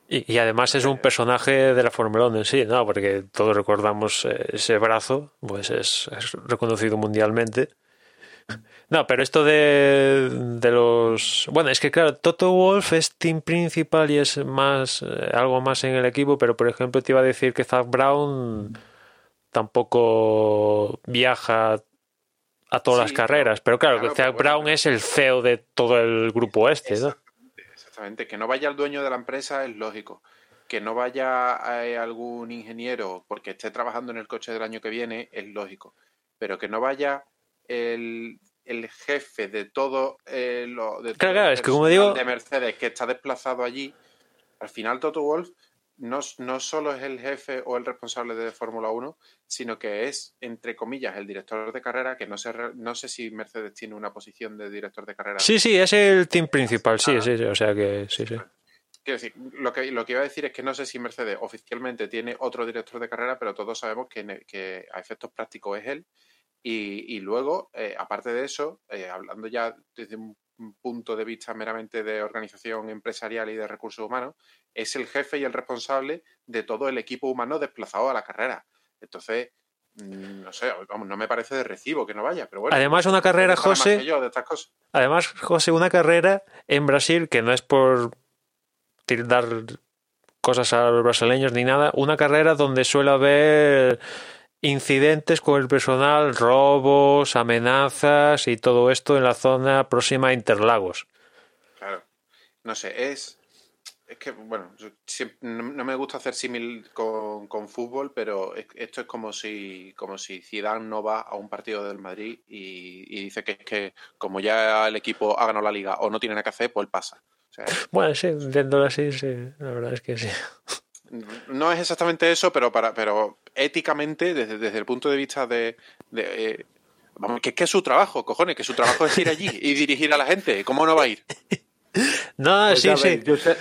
Y, y además es un personaje de la Fórmula 1 en sí, ¿no? Porque todos recordamos eh, ese brazo, pues es, es reconocido mundialmente. No, pero esto de, de los... Bueno, es que claro, Toto Wolf es team principal y es más eh, algo más en el equipo, pero por ejemplo te iba a decir que Zach Brown tampoco viaja a todas Sí, las carreras, pero claro, claro, que Zach bueno, Brown es el CEO de todo el grupo este, ¿no? Exactamente. Que no vaya el dueño de la empresa es lógico. Que no vaya eh, algún ingeniero porque esté trabajando en el coche del año que viene es lógico. Pero que no vaya el, el jefe de todo eh, lo de todo Claro, claro, el es que como personal digo- de Mercedes que está desplazado allí, al final Toto Wolf no, no solo es el jefe o el responsable de Fórmula 1, sino que es, entre comillas, el director de carrera, que no sé, no sé si Mercedes tiene una posición de director de carrera. Sí, sí, es el team principal, sí, Ah. sí, sí, o sea que sí, sí. Quiero decir, lo que, lo que iba a decir es que no sé si Mercedes oficialmente tiene otro director de carrera, pero todos sabemos que, que a efectos prácticos es él. Y, y luego, eh, aparte de eso, eh, hablando ya desde un un punto de vista meramente de organización empresarial y de recursos humanos, es el jefe y el responsable de todo el equipo humano desplazado a la carrera. Entonces, mm, no sé, vamos, no me parece de recibo que no vaya, pero bueno. Además, una carrera, José, yo de estas cosas. Además, José, una carrera en Brasil, que no es por tir- dar cosas a los brasileños ni nada, una carrera donde suele haber incidentes con el personal, robos, amenazas y todo esto en la zona próxima a Interlagos. Claro. No sé, es. Es que, bueno, yo no, no me gusta hacer símil con, con fútbol, pero es- esto es como si, como si Zidane no va a un partido del Madrid y, y dice que es que como ya el equipo ha ganado la liga o no tiene nada que hacer, pues pasa. O sea, Bueno, sí, viéndolo así, sí, la verdad es que sí. No es exactamente eso, pero para, pero éticamente, desde, desde el punto de vista de, de, eh, vamos, que es que es su trabajo, cojones, que su trabajo es ir allí y dirigir a la gente. ¿Cómo no va a ir? No, Pues sí, ya sí. ves, yo, sé-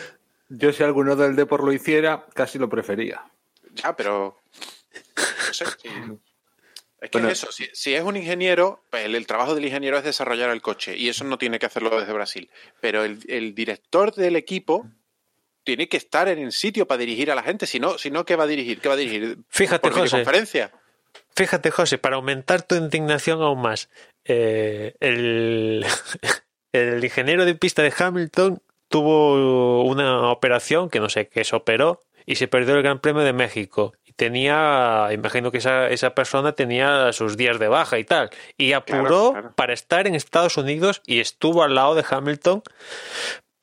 yo si alguno del Depor lo hiciera, casi lo prefería. Ya, pero. No sé. si- Es que Bueno. es eso. Si, si es un ingeniero, pues el, el trabajo del ingeniero es desarrollar el coche y eso no tiene que hacerlo desde Brasil. Pero el, el director del equipo tiene que estar en el sitio para dirigir a la gente. Si no, si no ¿qué va a dirigir? ¿Qué va a dirigir? Fíjate, ¿Por José. Fíjate, José, para aumentar tu indignación aún más, eh, el, el ingeniero de pista de Hamilton tuvo una operación que no sé qué se operó y se perdió el Gran Premio de México. Y tenía, imagino que esa, esa persona tenía sus días de baja y tal. Y apuró claro. para estar en Estados Unidos y estuvo al lado de Hamilton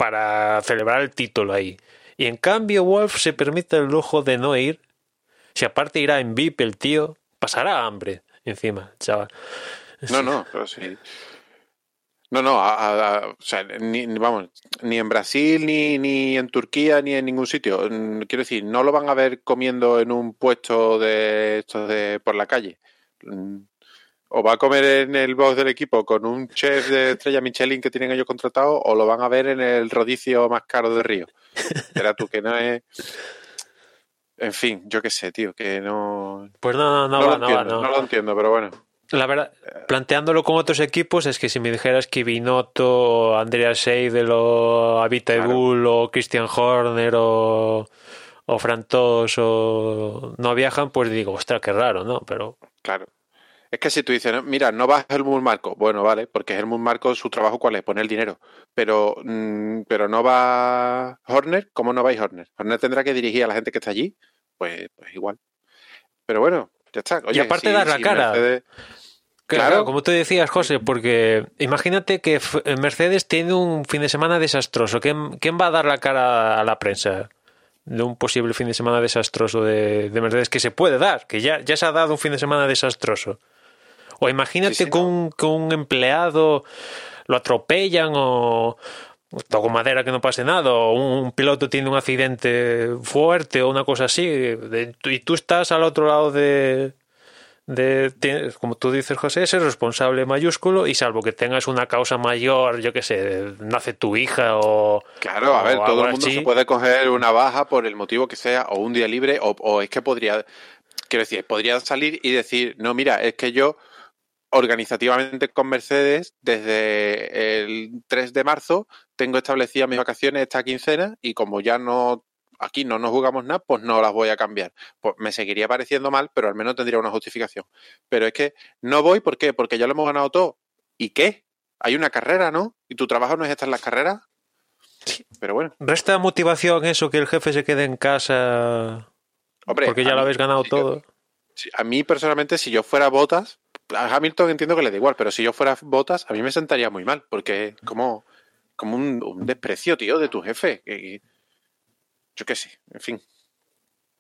para celebrar el título ahí. Y en cambio, Wolf se permite el lujo de no ir. Si aparte irá en VIP el tío, pasará hambre encima, chaval. No, no, pero sí. No, no, a- o sea, ni, vamos, ni en Brasil, ni, ni en Turquía, ni en ningún sitio. Mm, Quiero decir, no lo van a ver comiendo en un puesto de estos de por la calle. O va a comer en el box del equipo con un chef de estrella Michelin que tienen ellos contratado, o lo van a ver en el rodicio más caro del río. Era tú que no es. En fin, yo qué sé, tío, que no. Pues no, no, no, no va, lo no va, no. no lo entiendo, pero bueno. La verdad, planteándolo con otros equipos, es que si me dijeras que Binotto, Andrea Seidel o Avita Claro. Bull o Christian Horner o, o Frantos o no viajan, pues digo, ostras, qué raro, ¿no? Pero Claro. Es que si tú dices, "No, mira, no va Helmut Marco, bueno, vale, porque Helmut Marco, su trabajo cuál es, poner el dinero. Pero, mm, pero no va Horner, ¿cómo no vais Horner? Horner tendrá que dirigir a la gente que está allí, pues, pues igual. Pero bueno, ya está. Oye, aparte si- dar la si cara. Mercedes- Claro, Claro. como tú decías, José, porque imagínate que F- Mercedes tiene un fin de semana desastroso. ¿Quién, quién va a dar la cara a la prensa de un posible fin de semana desastroso de, de Mercedes que se puede dar? Que ya, ya se ha dado un fin de semana desastroso. O imagínate Sí, sí, que, un, que un empleado lo atropellan o toco madera que no pase nada, o un piloto tiene un accidente fuerte o una cosa así, de- y tú estás al otro lado de, de como tú dices, José, ser responsable mayúsculo y salvo que tengas una causa mayor, yo qué sé, nace tu hija o... Claro, a ver, o todo el mundo así. se puede coger una baja por el motivo que sea, o un día libre, o, o es que podría, quiero decir, podría salir y decir, no, mira, es que yo organizativamente con Mercedes, desde el 3 de marzo, tengo establecidas mis vacaciones esta quincena y como ya no, aquí no nos jugamos nada, pues no las voy a cambiar. Pues me seguiría pareciendo mal, pero al menos tendría una justificación. Pero es que no voy, ¿por qué? Porque ya lo hemos ganado todo. ¿Y qué? Hay una carrera, ¿no? ¿Y tu trabajo no es estar en las carreras? Pero bueno. ¿Resta motivación eso que el jefe se quede en casa Hombre, porque ya lo habéis ganado si todo? a mí personalmente, si yo fuera Botas, a Hamilton entiendo que le da igual, pero si yo fuera Botas, a mí me sentaría muy mal, porque es como, como un, un desprecio, tío, de tu jefe. yo qué sé, en fin.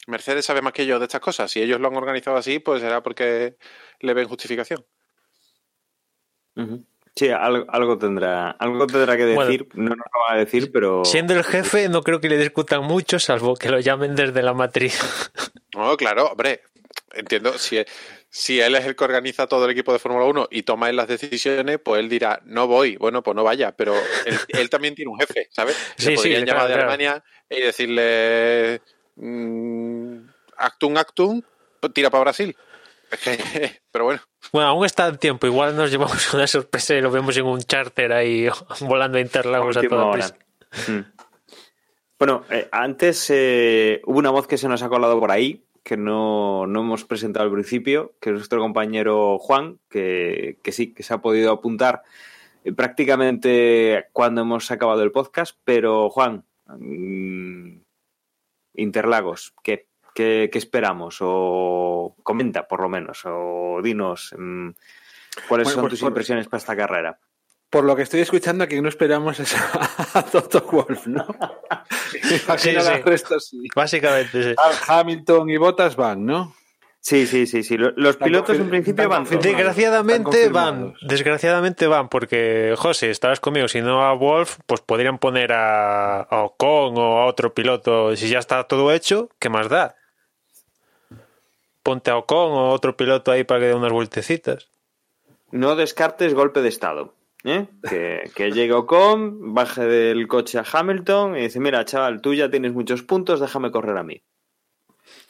Mercedes sabe más que yo de estas cosas. Si ellos lo han organizado así, pues será porque le ven justificación. Sí, algo, algo tendrá, algo tendrá que Bueno. decir. no nos lo va a decir, pero. Siendo el jefe, no creo que le discutan mucho, salvo que lo llamen desde la matriz. No, claro, hombre, entiendo, si, si él es el que organiza todo el equipo de Fórmula 1 y toma él las decisiones, pues él dirá, no voy, bueno, pues no vaya, pero él, él también tiene un jefe, ¿sabes? Sí, Le sí, podrían llamar claro, de claro. Alemania y decirle, mm, actum, actum, tira para Brasil. Pero bueno, Bueno, aún está el tiempo. Igual nos llevamos una sorpresa y lo vemos en un charter ahí volando a Interlagos a toda prisa. Mm. Bueno, eh, antes eh, hubo una voz que se nos ha colado por ahí, que no, no hemos presentado al principio, que es nuestro compañero Juan, que, que sí, que se ha podido apuntar eh, prácticamente cuando hemos acabado el podcast, pero Juan, mm, Interlagos, ¿qué, qué, qué esperamos? O comenta por lo menos, o dinos mm, cuáles Bueno, son pues tus por- impresiones para esta carrera. Por lo que estoy escuchando, a quien no esperamos es a, Toto Wolf, ¿no? Sí, sí. el resto sí. Básicamente, sí. Hamilton y Bottas van, ¿no? Sí, sí, sí, sí. Lo- Los Están pilotos en principio van. Desgraciadamente van, desgraciadamente van, porque José, estarás conmigo, si no a Wolf, pues podrían poner a, a Ocon o a otro piloto, si ya está todo hecho, ¿qué más da? Ponte a Ocon o a otro piloto ahí para que dé unas vueltecitas. No descartes golpe de estado. ¿Eh? Que, que llegue Ocon, baje del coche a Hamilton y dice, mira, chaval, tú ya tienes muchos puntos, déjame correr a mí.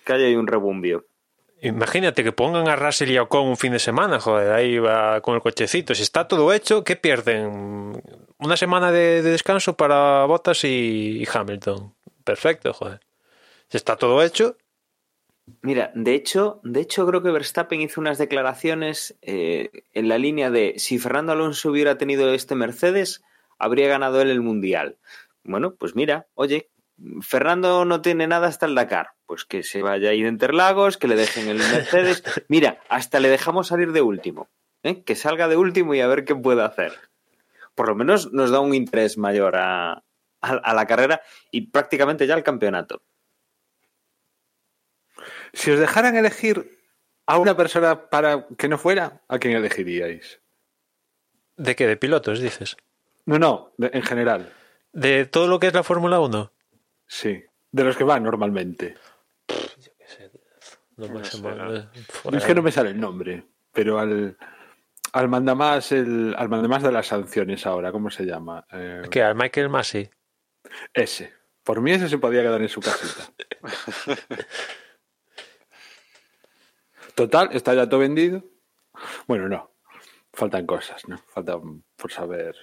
Que haya un rebumbio. Imagínate que pongan a Russell y a Ocon un fin de semana, joder, ahí va con el cochecito. Si está todo hecho, ¿qué pierden? Una semana de, de descanso para Bottas y Hamilton. Perfecto, joder. Si está todo hecho, Mira, de hecho, de hecho creo que Verstappen hizo unas declaraciones eh, en la línea de si Fernando Alonso hubiera tenido este Mercedes, habría ganado él el Mundial. Bueno, pues mira, oye, Fernando no tiene nada hasta el Dakar. Pues que se vaya ahí de Interlagos, que le dejen el Mercedes. Mira, hasta le dejamos salir de último. ¿eh? Que salga de último y a ver qué puede hacer. Por lo menos nos da un interés mayor a, a- a la carrera y prácticamente ya al campeonato. Si os dejaran elegir a una persona para que no fuera, ¿a quién elegiríais? ¿de qué? ¿De pilotos, dices? No, no, de- en general. ¿De todo lo que es la Fórmula 1? Sí. De los que van normalmente. No me No sé sé, mal, no. eh, Es que no me sale el nombre, pero al, al mandamás, el, al mandamás de las sanciones ahora, ¿cómo se llama? Eh, ¿Qué? ¿Al Michael Massey? ese. Por mí ese se podía quedar en su casita. Total, está ya todo vendido. Bueno, no. Faltan cosas, ¿no? Faltan por saber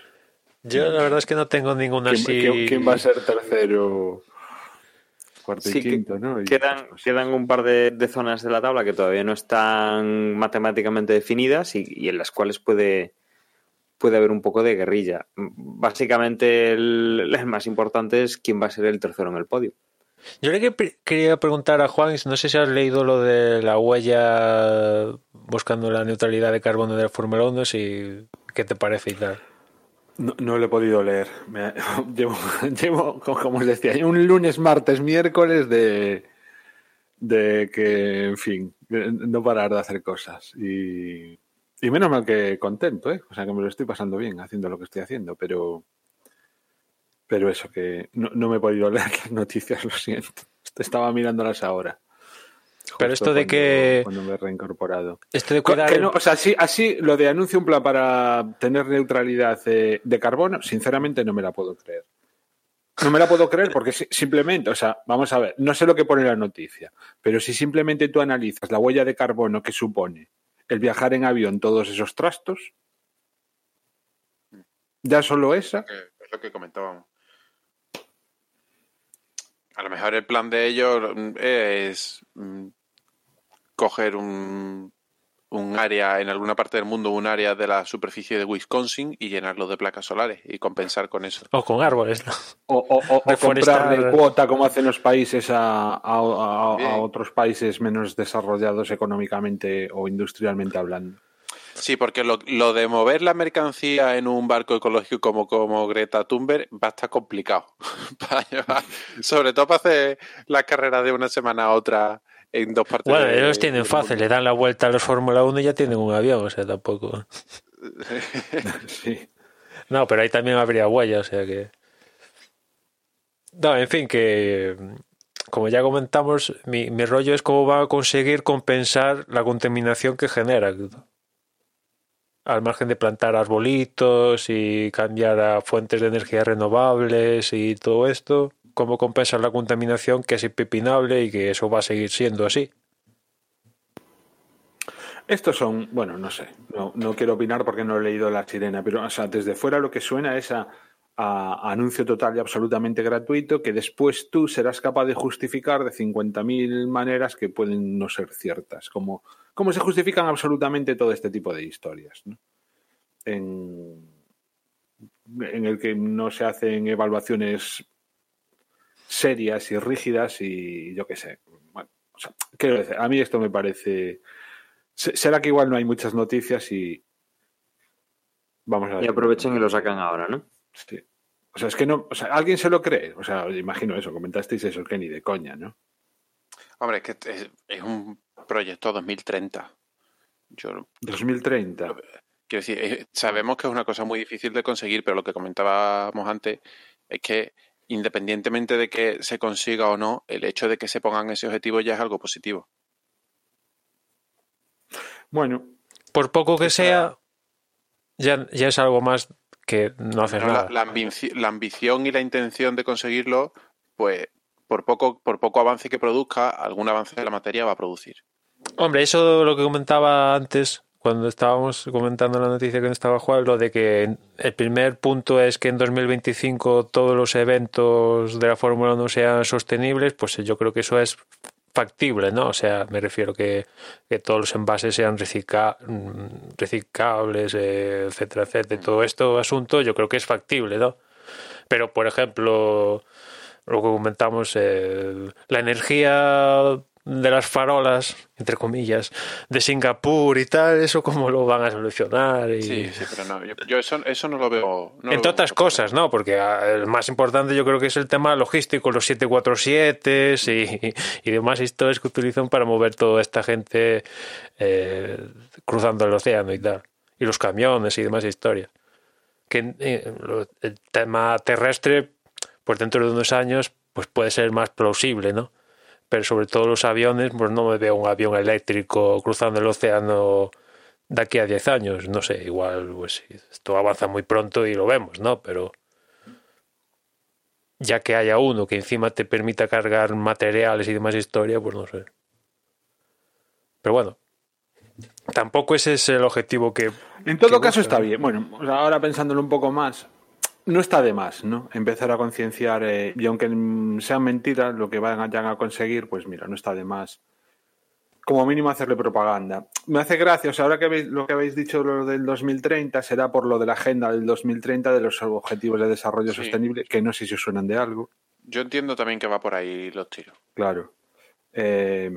Yo la verdad es que no tengo ninguna quién, así... quién- quién va a ser tercero. cuarto Sí, y que quinto, ¿no? Y Quedan, quedan un par de, de zonas de la tabla que todavía no están matemáticamente definidas y, y en las cuales puede, puede haber un poco de guerrilla. Básicamente, el, el más importante es quién va a ser el tercero en el podio. Yo le que- quería preguntar a Juan, no sé si has leído lo de la huella buscando la neutralidad de carbono de la Fórmula 1, si qué te parece y tal. No, no lo he podido leer. Llevo, como os decía, un lunes, martes, miércoles de, de que, en fin, no parar de hacer cosas. Y, y menos mal que contento, ¿eh? O sea, que me lo estoy pasando bien haciendo lo que estoy haciendo, pero, pero eso, que no, no me he podido leer las noticias, lo siento. Estaba mirándolas ahora. Pero esto de cuando- que- Cuando me he reincorporado. Esto de cuidar que no, o sea, así, así lo de anuncio un plan para tener neutralidad de, de carbono, sinceramente no me la puedo creer. No me la puedo creer porque si- simplemente, o sea, vamos a ver, no sé lo que pone la noticia, pero si simplemente tú analizas la huella de carbono que supone el viajar en avión todos esos trastos, ya solo esa, es lo que comentábamos. A lo mejor el plan de ellos mm, es mm, coger un, un área en alguna parte del mundo, un área de la superficie de Wisconsin y llenarlo de placas solares y compensar con eso. O con árboles, ¿no? o, o- o- o Deforestar. comprarle cuota como hacen los países a, a- a- otros países menos desarrollados económicamente o industrialmente hablando. Sí, porque lo, lo de mover la mercancía en un barco ecológico como, como Greta Thunberg va a estar complicado. Para llevar- sobre todo para hacer las carreras de una semana a otra en dos partes. Bueno, de- ellos tienen fácil, le dan la vuelta a los Fórmula 1 y ya tienen un avión, o sea, tampoco. Sí. No, pero ahí también habría huella, o sea que. No, en fin, que. Como ya comentamos, mi, mi rollo es cómo va a conseguir compensar la contaminación que genera. Al margen de plantar arbolitos y cambiar a fuentes de energía renovables y todo esto, cómo compensar la contaminación que es impepinable y que eso va a seguir siendo así. Estos son, bueno, no sé, no, no quiero opinar porque no he leído La Sirena, pero o sea, desde fuera lo que suena es a, a anuncio total y absolutamente gratuito que después tú serás capaz de justificar de 50.000 maneras que pueden no ser ciertas, como, como se justifican absolutamente todo este tipo de historias, ¿no? En, en el que no se hacen evaluaciones serias y rígidas y yo qué sé. Bueno, o sea, quiero decir, a mí esto me parece... Se- Será que igual no hay muchas noticias y vamos a ver. Y aprovechen y lo sacan ahora, ¿no? Sí. O sea, es que no, o sea, alguien se lo cree. O sea, imagino eso, comentasteis eso, que ni de coña, ¿no? Hombre, es que es, es un proyecto 2030. Yo no- 2030. quiero decir, eh, sabemos que es una cosa muy difícil de conseguir, pero lo que comentábamos antes es que independientemente de que se consiga o no, el hecho de que se pongan ese objetivo ya es algo positivo. Bueno, Por poco que sea, ya, ya es algo más que no la, nada. la ambici- la ambición y la intención de conseguirlo, pues por poco, por poco avance que produzca, algún avance de la materia va a producir. Hombre, eso lo que comentaba antes, cuando estábamos comentando la noticia que no estaba Juan, lo de que el primer punto es que en 2025 todos los eventos de la Fórmula 1 sean sostenibles, pues yo creo que eso es factible, ¿no? O sea, me refiero que, que todos los envases sean recicla- mm, reciclables, eh, etcétera, etcétera. Todo esto asunto yo creo que es factible, ¿no? Pero, por ejemplo, lo que comentamos, eh, la energía de las farolas, entre comillas, de Singapur y tal, eso cómo lo van a solucionar. Y... Sí, sí, pero no, yo, yo eso, eso no lo veo. no Entre otras cosas, ¿no? Porque ah, el más importante yo creo que es el tema logístico, los 747 y, y demás historias que utilizan para mover toda esta gente eh, cruzando el océano y tal. Y los camiones y demás historias. Que eh, el tema terrestre, pues dentro de unos años, pues puede ser más plausible, ¿no? Pero sobre todo los aviones, pues no me veo un avión eléctrico cruzando el océano de aquí a 10 años, no sé, igual pues esto avanza muy pronto y lo vemos, ¿no? Pero ya que haya uno que encima te permita cargar materiales y demás historia, pues no sé. Pero bueno, tampoco ese es el objetivo que... en todo que caso busca, está ¿no? bien. Bueno, ahora pensándolo un poco más, no está de más, ¿no? Empezar a concienciar, eh, y aunque sean mentiras, lo que vayan a conseguir, pues mira, no está de más. Como mínimo hacerle propaganda. Me hace gracia, o sea, ahora que veis, lo que habéis dicho lo del 2030 será por lo de la agenda del 2030 de los Objetivos de Desarrollo Sostenible, que no sé si os suenan de algo. Yo entiendo también que va por ahí los tiros. Claro. Eh,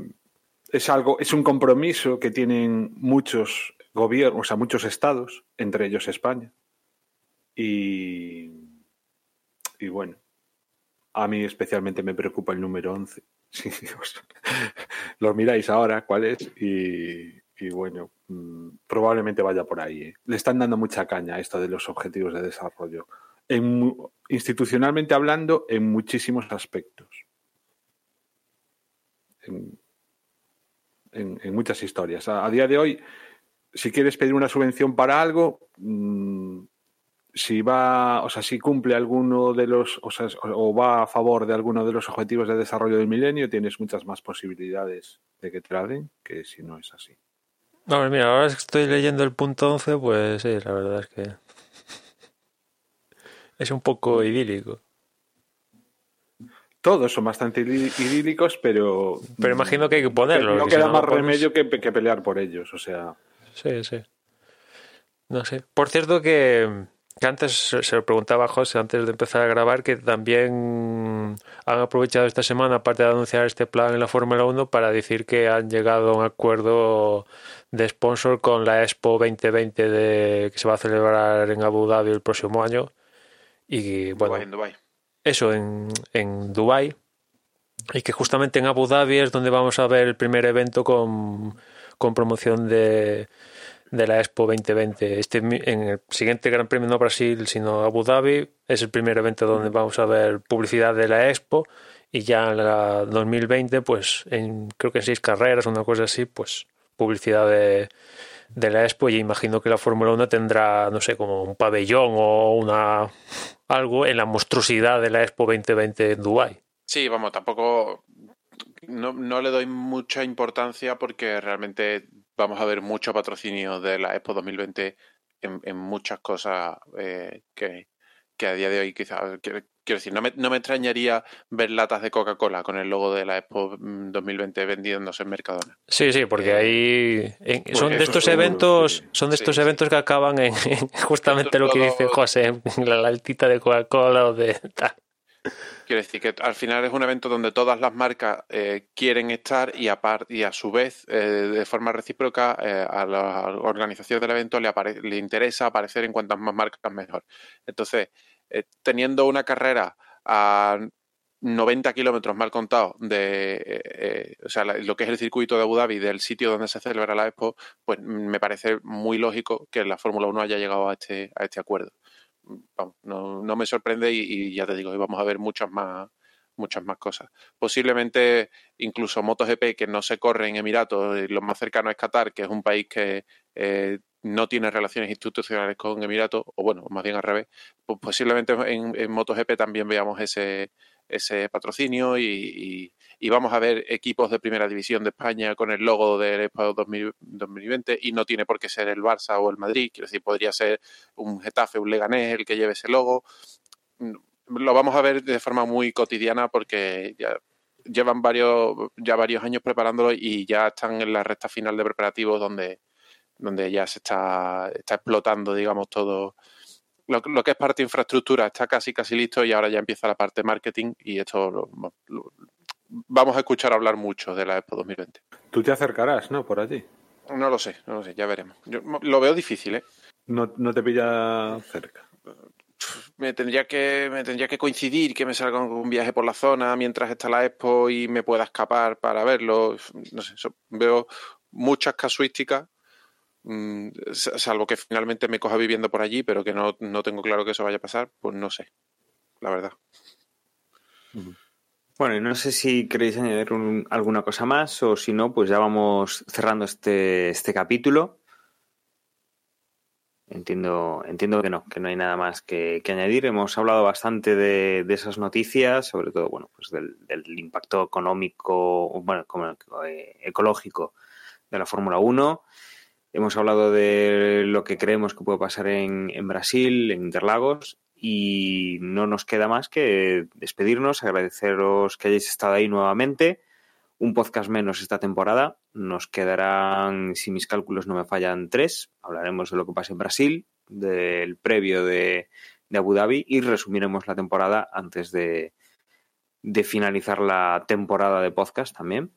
es algo, es un compromiso que tienen muchos gobiernos, o sea, muchos estados, entre ellos España. Y, y bueno, a mí especialmente me preocupa el número 11. lo miráis ahora cuál es y, bueno, mm, probablemente vaya por ahí. ¿eh? Le están dando mucha caña a esto de los objetivos de desarrollo. institucionalmente hablando, en muchísimos aspectos. En, muchas historias. A, a, día de hoy, si quieres pedir una subvención para algo, mm, si va, o sea, si cumple alguno de los, o, sea, o va a favor de alguno de los objetivos de desarrollo del milenio, tienes muchas más posibilidades de que te la den que si no es así. No, mira, ahora que estoy leyendo el punto 11, pues sí, la verdad es que es un poco idílico. Todos son bastante idílicos, pero... Pero imagino que hay que ponerlos. No queda más remedio que, que pelear por ellos, o sea... Sí, sí. No sé. Por cierto que que antes se lo preguntaba a José antes de empezar a grabar que también han aprovechado esta semana, aparte de anunciar este plan en la Fórmula 1, para decir que han llegado a un acuerdo de sponsor con la Expo 2020 de, que se va a celebrar en Abu Dhabi el próximo año. Y bueno, en Dubai. eso en, en Dubai. Y que justamente en Abu Dhabi es donde vamos a ver el primer evento con, con promoción de, de la Expo 2020. Este, en el siguiente Gran Premio no Brasil, sino Abu Dhabi, es el primer evento donde vamos a ver publicidad de la Expo y ya en la 2020, pues en, creo que en seis carreras, una cosa así, pues publicidad de, de la Expo y imagino que la Fórmula 1 tendrá, no sé, como un pabellón o una algo en la monstruosidad de la Expo 2020 en Dubai. Sí, vamos, tampoco no, no le doy mucha importancia porque realmente vamos a ver mucho patrocinio de la Expo 2020 en, muchas cosas eh, que, a día de hoy quizás, quiero, decir, no me, no me, extrañaría ver latas de Coca-Cola con el logo de la Expo 2020 mm, vendiéndose en Mercadona. Sí, sí, porque eh, ahí son de estos eventos, son de estos eventos que acaban en, justamente lo que dice José, en la altita de Coca-Cola o de tal. Quiero decir que al final es un evento donde todas las marcas eh, quieren estar y a, y a su vez, eh, de forma recíproca, eh, a la organización del evento le, le interesa aparecer en cuantas más marcas mejor. Entonces, teniendo una carrera a 90 kilómetros mal contados de o sea, lo que es el circuito de Abu Dhabi, del sitio donde se celebra la Expo, pues me parece muy lógico que la Fórmula 1 haya llegado a este, a este acuerdo no, no, me sorprende y, ya te digo, vamos a ver muchas más muchas más cosas. Posiblemente incluso MotoGP que no se corre en Emiratos, eh, lo más cercano es Qatar, que es un país que eh, no tiene relaciones institucionales con Emiratos, o bueno, más bien al revés, pues posiblemente en, en MotoGP también veamos ese, ese patrocinio y, vamos a ver equipos de primera división de España con el logo del Expo 2020 y no tiene por qué ser el Barça o el Madrid, quiero decir, podría ser un Getafe, un Leganés el que lleve ese logo. Lo vamos a ver de forma muy cotidiana porque ya llevan varios ya varios años preparándolo y ya están en la recta final de preparativos donde donde ya se está, está explotando, digamos, todo, lo, que es parte de infraestructura está casi casi listo y ahora ya empieza la parte marketing y esto vamos a escuchar hablar mucho de la Expo 2020. Tú te acercarás, ¿no? Por allí. No lo sé, no lo sé, ya veremos. lo veo difícil, ¿eh? No, no te pilla cerca. Me tendría que me tendría que coincidir que me salga un viaje por la zona mientras está la Expo y me pueda escapar para verlo. No sé, veo muchas casuísticas Mm, salvo que finalmente me coja viviendo por allí, pero que no, tengo claro que eso vaya a pasar, pues no sé, la verdad. Bueno, y no sé si queréis añadir alguna cosa más o si no, pues ya vamos cerrando este, este capítulo. Entiendo, entiendo que no, que no hay nada más que, añadir. Hemos hablado bastante de, esas noticias, sobre todo, bueno, pues del, impacto económico, bueno, eh, ecológico de la Fórmula 1 Hemos hablado de lo que creemos que puede pasar en, Brasil, en Interlagos, y no nos queda más que despedirnos, agradeceros que hayáis estado ahí nuevamente. Un podcast menos esta temporada. Nos quedarán, si mis cálculos no me fallan, tres. Hablaremos de lo que pasa en Brasil, del previo de, Abu Dhabi y resumiremos la temporada antes de, de finalizar la temporada de podcast también.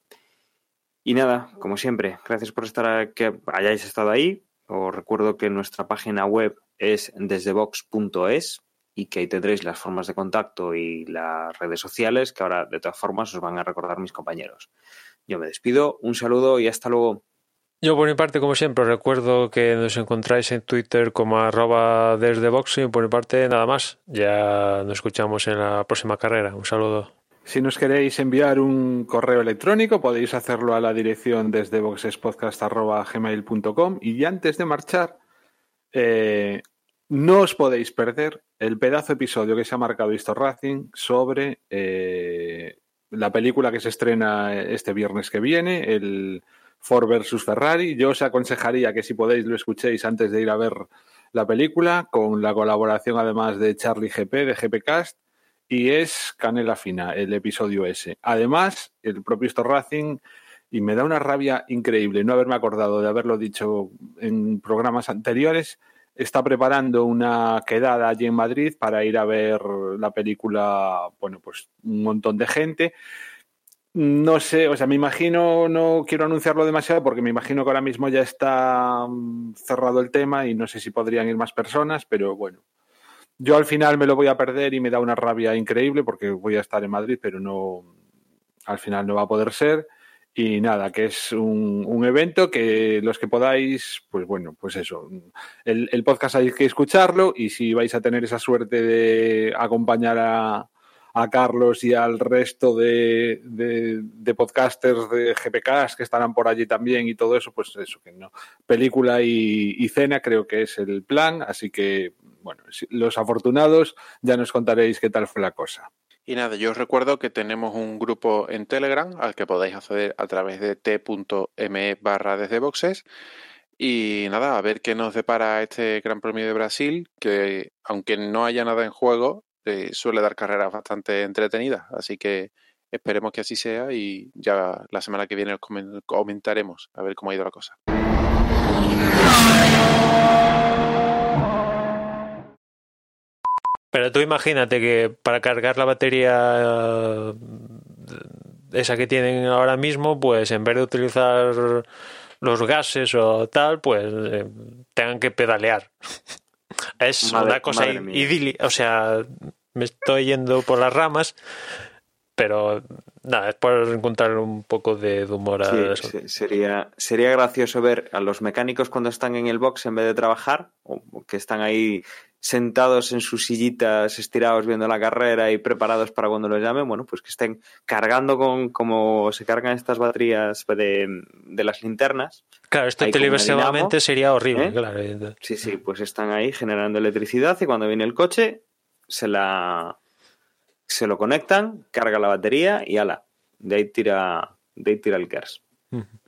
Y nada, como siempre, gracias por estar que hayáis estado ahí. Os recuerdo que nuestra página web es desdebox.es y que ahí tendréis las formas de contacto y las redes sociales que ahora de todas formas os van a recordar mis compañeros. Yo me despido, un saludo y hasta luego. Yo por mi parte, como siempre, recuerdo que nos encontráis en Twitter como arroba desde boxing. Por mi parte, nada más. Ya nos escuchamos en la próxima carrera. Un saludo. Si nos queréis enviar un correo electrónico, podéis hacerlo a la dirección desde boxespodcast.gmail.com y antes de marchar, eh, no os podéis perder el pedazo episodio que se ha marcado Histo Racing sobre eh, la película que se estrena este viernes que viene, el Ford versus Ferrari. Yo os aconsejaría que si podéis lo escuchéis antes de ir a ver la película, con la colaboración además de Charlie GP, de GPcast, y es Canela Fina, el episodio ese. Además, el propio Histo Racing, y me da una rabia increíble no haberme acordado de haberlo dicho en programas anteriores, está preparando una quedada allí en Madrid para ir a ver la película, bueno, pues un montón de gente. No sé, o sea, me imagino, no quiero anunciarlo demasiado porque me imagino que ahora mismo ya está mm, cerrado el tema y no sé si podrían ir más personas, pero bueno. Yo al final me lo voy a perder y me da una rabia increíble porque voy a estar en Madrid, pero no, al final no va a poder ser. Y nada, que es un, evento que los que podáis, pues bueno, pues eso. El, podcast hay que escucharlo y si vais a tener esa suerte de acompañar a, a Carlos y al resto de, de, de, podcasters de GPKs que estarán por allí también y todo eso, pues eso, que no. Película y, y cena creo que es el plan, así que, bueno, los afortunados ya nos contaréis qué tal fue la cosa. Y nada, yo os recuerdo que tenemos un grupo en Telegram al que podéis acceder a través de t.me barra desde boxes. Y nada, a ver qué nos depara este Gran Premio de Brasil, que aunque no haya nada en juego, eh, suele dar carreras bastante entretenidas. Así que esperemos que así sea y ya la semana que viene os comentaremos a ver cómo ha ido la cosa. Pero tú imagínate que para cargar la batería esa que tienen ahora mismo, pues en vez de utilizar los gases o tal, pues eh, tengan que pedalear. Es madre, una cosa idílica, o sea, me estoy yendo por las ramas, pero nada, es por encontrar un poco de, humor a sí, eso. Sería, sería gracioso ver a los mecánicos cuando están en el box en vez de trabajar, o que están ahí sentados en sus sillitas, estirados viendo la carrera y preparados para cuando los llamen, bueno, pues que estén cargando con como se cargan estas baterías de, de las linternas. Claro, esto televisivamente sería horrible, ¿eh? claro. Sí, sí, pues están ahí generando electricidad y cuando viene el coche se la se lo conectan, carga la batería y ala, de ahí tira, de ahí tira el KERS. Uh -huh.